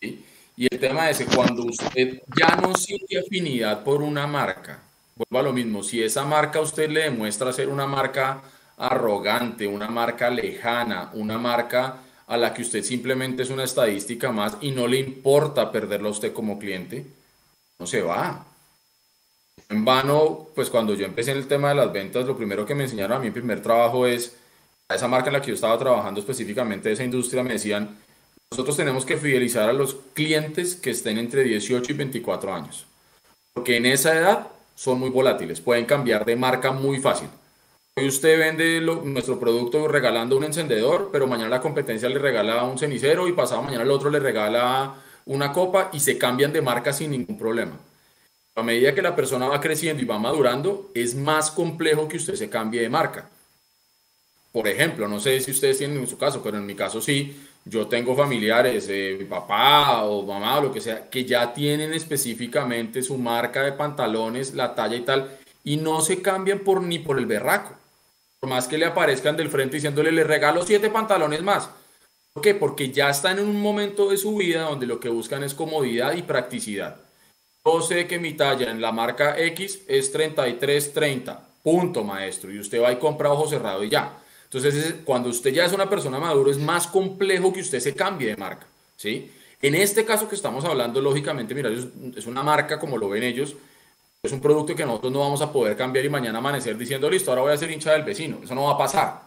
Y el tema es que cuando usted ya no siente afinidad por una marca, vuelvo a lo mismo, si esa marca usted le demuestra ser una marca arrogante, una marca lejana, una marca a la que usted simplemente es una estadística más y no le importa perderlo a usted como cliente, no se va. En vano, pues cuando yo empecé en el tema de las ventas, lo primero que me enseñaron a mi primer trabajo es, a esa marca en la que yo estaba trabajando específicamente de esa industria, me decían, nosotros tenemos que fidelizar a los clientes que estén entre 18 y 24 años, porque en esa edad son muy volátiles, pueden cambiar de marca muy fácil. Hoy usted vende nuestro producto regalando un encendedor, pero mañana la competencia le regala un cenicero y pasado mañana el otro le regala una copa y se cambian de marca sin ningún problema. A medida que la persona va creciendo y va madurando, es más complejo que usted se cambie de marca. Por ejemplo, no sé si ustedes tienen en su caso, pero en mi caso sí, yo tengo familiares, eh, papá o mamá o lo que sea, que ya tienen específicamente su marca de pantalones, la talla y tal, y no se cambian por ni por el berraco. Por más que le aparezcan del frente diciéndole, le regalo siete pantalones más. ¿Por qué? Porque ya están en un momento de su vida donde lo que buscan es comodidad y practicidad. Yo sé que mi talla en la marca X es 3330. Punto, maestro. Y usted va y compra ojo cerrado y ya. Entonces, cuando usted ya es una persona madura, es más complejo que usted se cambie de marca, ¿sí? En este caso que estamos hablando, lógicamente, mira, es una marca como lo ven ellos, es un producto que nosotros no vamos a poder cambiar y mañana amanecer diciendo, listo, ahora voy a ser hincha del vecino. Eso no va a pasar,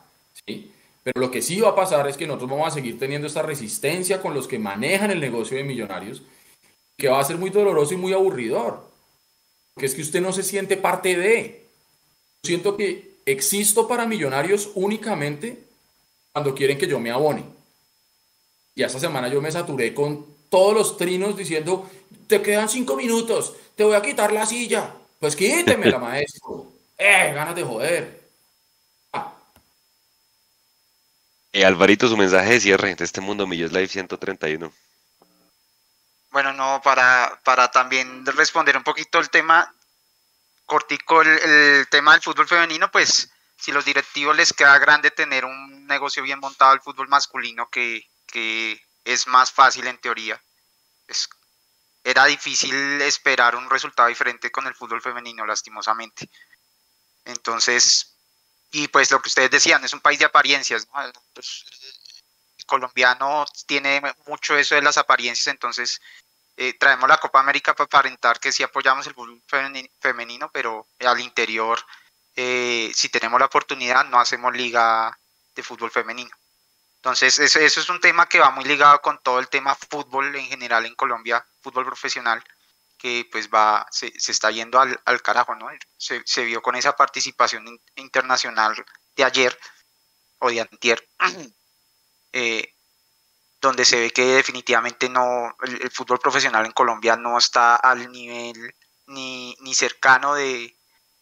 ¿sí? Pero lo que sí va a pasar es que nosotros vamos a seguir teniendo esta resistencia con los que manejan el negocio de millonarios, que va a ser muy doloroso y muy aburridor. Porque es que usted no se siente parte de. Siento que existo para millonarios únicamente cuando quieren que yo me abone. Y esta semana yo me saturé con todos los trinos diciendo, te quedan cinco minutos, te voy a quitar la silla. Pues quítemela, maestro. Eh, ganas de joder. Ah.
Eh, Alvarito, su mensaje de cierre de este Mundo Millos Live 131.
Bueno, no, para, para también responder un poquito el tema, cortico el, tema del fútbol femenino, pues si los directivos les queda grande tener un negocio bien montado al fútbol masculino, que, es más fácil en teoría. era difícil esperar un resultado diferente con el fútbol femenino, lastimosamente. Entonces, y pues lo que ustedes decían, es un país de apariencias. Pues, el colombiano tiene mucho eso de las apariencias, entonces eh, traemos la Copa América para aparentar que sí apoyamos el fútbol femenino, pero al interior, eh, si tenemos la oportunidad, no hacemos liga de fútbol femenino. Entonces, eso, es un tema que va muy ligado con todo el tema fútbol en general en Colombia, fútbol profesional, que pues va, se, está yendo al, carajo, ¿no? Se, se, vio con esa participación internacional de ayer o de antier, eh, donde se ve que definitivamente no, el, fútbol profesional en Colombia no está al nivel ni, cercano de,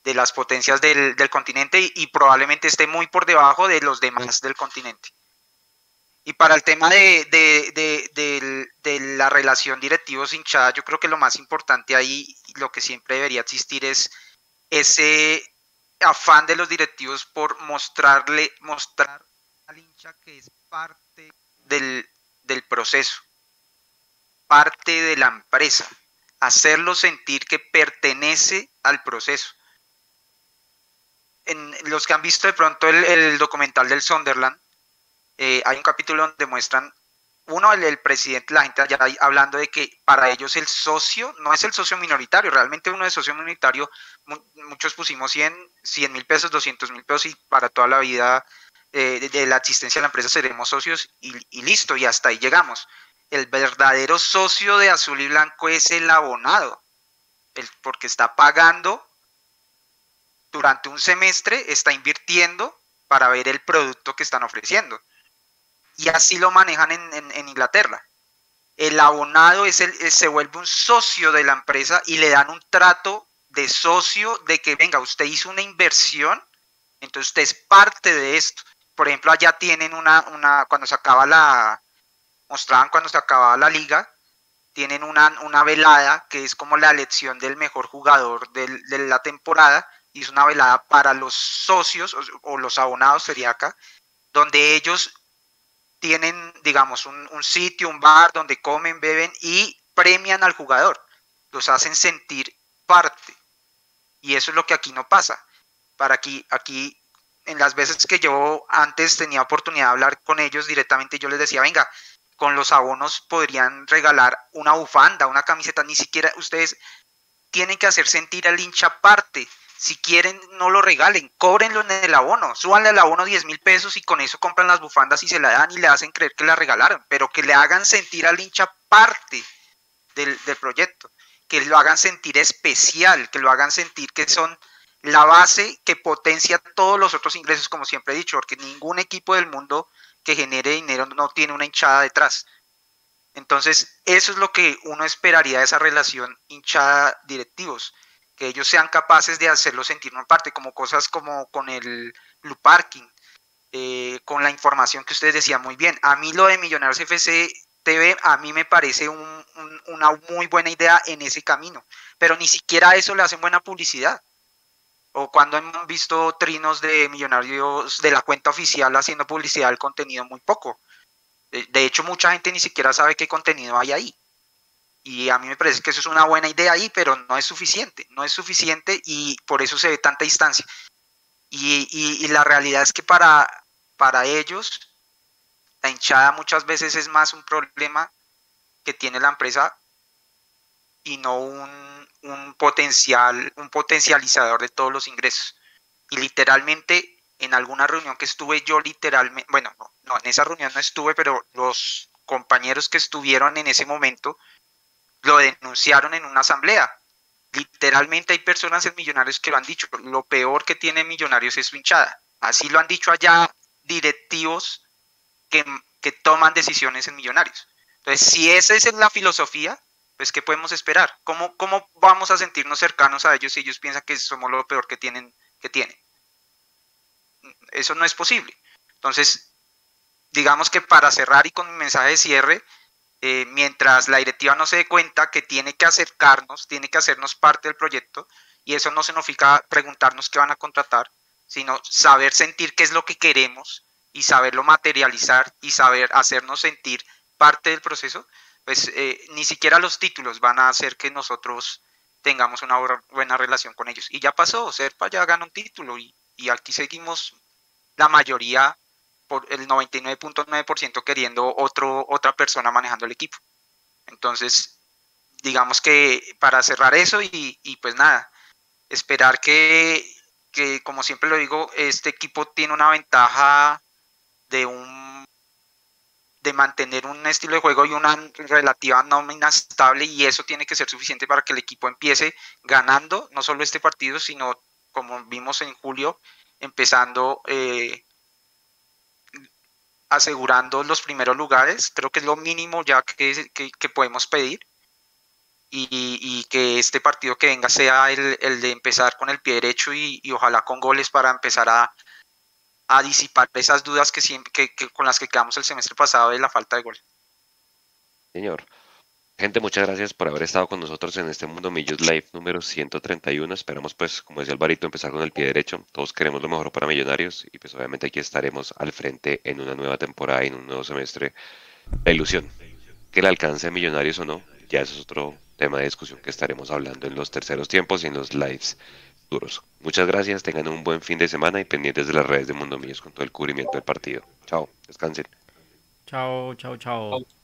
las potencias del, continente y, probablemente esté muy por debajo de los demás del continente. Y para el tema de, de la relación directivos-hinchada, yo creo que lo más importante ahí, lo que siempre debería existir es ese afán de los directivos por mostrarle, mostrar al hincha que es parte del, del proceso, parte de la empresa, hacerlo sentir que pertenece al proceso. En los que han visto de pronto el, documental del Sunderland, eh, hay un capítulo donde muestran, uno, el, presidente, la gente allá hablando de que para ellos el socio no es el socio minoritario, realmente uno de socio minoritario, muchos pusimos 100 mil pesos, 200 mil pesos y para toda la vida eh, de, la existencia de la empresa seremos socios y, listo, y hasta ahí llegamos. El verdadero socio de azul y blanco es el abonado, el, porque está pagando durante un semestre, está invirtiendo para ver el producto que están ofreciendo. Y así lo manejan en, Inglaterra. El abonado es el, se vuelve un socio de la empresa y le dan un trato de socio de que, venga, usted hizo una inversión, entonces usted es parte de esto por ejemplo, allá tienen una, una, cuando se acaba la, mostraban cuando se acababa la liga, tienen una, una velada que es como la elección del mejor jugador de la temporada, y es una velada para los socios o, los abonados, sería acá, donde ellos tienen, digamos, un, un, sitio, un bar donde comen, beben y premian al jugador, los hacen sentir parte. Y eso es lo que aquí no pasa. Para aquí, aquí en las veces que yo antes tenía oportunidad de hablar con ellos directamente, yo les decía, venga, con los abonos podrían regalar una bufanda, una camiseta, ni siquiera ustedes tienen que hacer sentir al hincha parte. Si quieren, no lo regalen, cóbrenlo en el abono, súbanle al abono 10 mil pesos y con eso compran las bufandas y se la dan y le hacen creer que la regalaron, pero que le hagan sentir al hincha parte del proyecto, que lo hagan sentir especial, que lo hagan sentir que son la base que potencia todos los otros ingresos, como siempre he dicho, porque ningún equipo del mundo que genere dinero no tiene una hinchada detrás. Entonces, eso es lo que uno esperaría de esa relación hinchada-directivos, que ellos sean capaces de hacerlo sentir una parte, como cosas como con el Blue Parking, eh, con la información que ustedes decían muy bien. A mí lo de Millonarios FC TV, a mí me parece una muy buena idea en ese camino, pero ni siquiera eso le hacen buena publicidad. O cuando hemos visto trinos de millonarios de la cuenta oficial haciendo publicidad del contenido muy poco. De hecho, mucha gente ni siquiera sabe qué contenido hay ahí. Y a mí me parece que eso es una buena idea ahí, pero no es suficiente. No es suficiente y por eso se ve tanta distancia. Y, la realidad es que para, para ellos, la hinchada muchas veces es más un problema que tiene la empresa y no un, un potencial, un potencializador de todos los ingresos. Y literalmente en alguna reunión que estuve yo literalmente, bueno, no, en esa reunión no estuve, pero los compañeros que estuvieron en ese momento lo denunciaron en una asamblea. Literalmente hay personas en Millonarios que lo han dicho, lo peor que tiene Millonarios es su hinchada. Así lo han dicho allá directivos que, que toman decisiones en Millonarios. Entonces, si esa es la filosofía, pues ¿qué podemos esperar? ¿Cómo, ¿Cómo vamos a sentirnos cercanos a ellos si ellos piensan que somos lo peor que tienen? Que tienen? Eso no es posible. Entonces, digamos que para cerrar y con mi mensaje de cierre, eh, mientras la directiva no se dé cuenta que tiene que acercarnos, tiene que hacernos parte del proyecto, y eso no significa preguntarnos qué van a contratar, sino saber sentir qué es lo que queremos y saberlo materializar y saber hacernos sentir parte del proceso, pues eh, ni siquiera los títulos van a hacer que nosotros tengamos una buena relación con ellos. Y ya pasó, Serpa ya ganó un título y, y aquí seguimos la mayoría, por el 99.9% queriendo otro, otra persona manejando el equipo. Entonces, digamos que para cerrar eso y, pues nada, esperar que, como siempre lo digo, este equipo tiene una ventaja de un de mantener un estilo de juego y una relativa nómina estable y eso tiene que ser suficiente para que el equipo empiece ganando no solo este partido, sino como vimos en julio, empezando eh, asegurando los primeros lugares. Creo que es lo mínimo ya que, que, podemos pedir. Y, que este partido que venga sea el, el de empezar con el pie derecho y, y, ojalá con goles para empezar a, a disipar esas dudas que, que, que, con las que quedamos el semestre pasado de la falta de gol.
Señor. Gente, muchas gracias por haber estado con nosotros en este Mundo Millos Live número 131. Esperamos, pues, como decía Alvarito, empezar con el pie derecho. Todos queremos lo mejor para Millonarios y, pues, obviamente aquí estaremos al frente en una nueva temporada, en un nuevo semestre. La ilusión, que el alcance de Millonarios o no, ya es otro tema de discusión que estaremos hablando en los terceros tiempos y en los lives Muchas gracias, tengan un buen fin de semana y pendientes de las redes de Mundo Millos con todo el cubrimiento del partido. Chao, descansen.
Chao, chao, chao.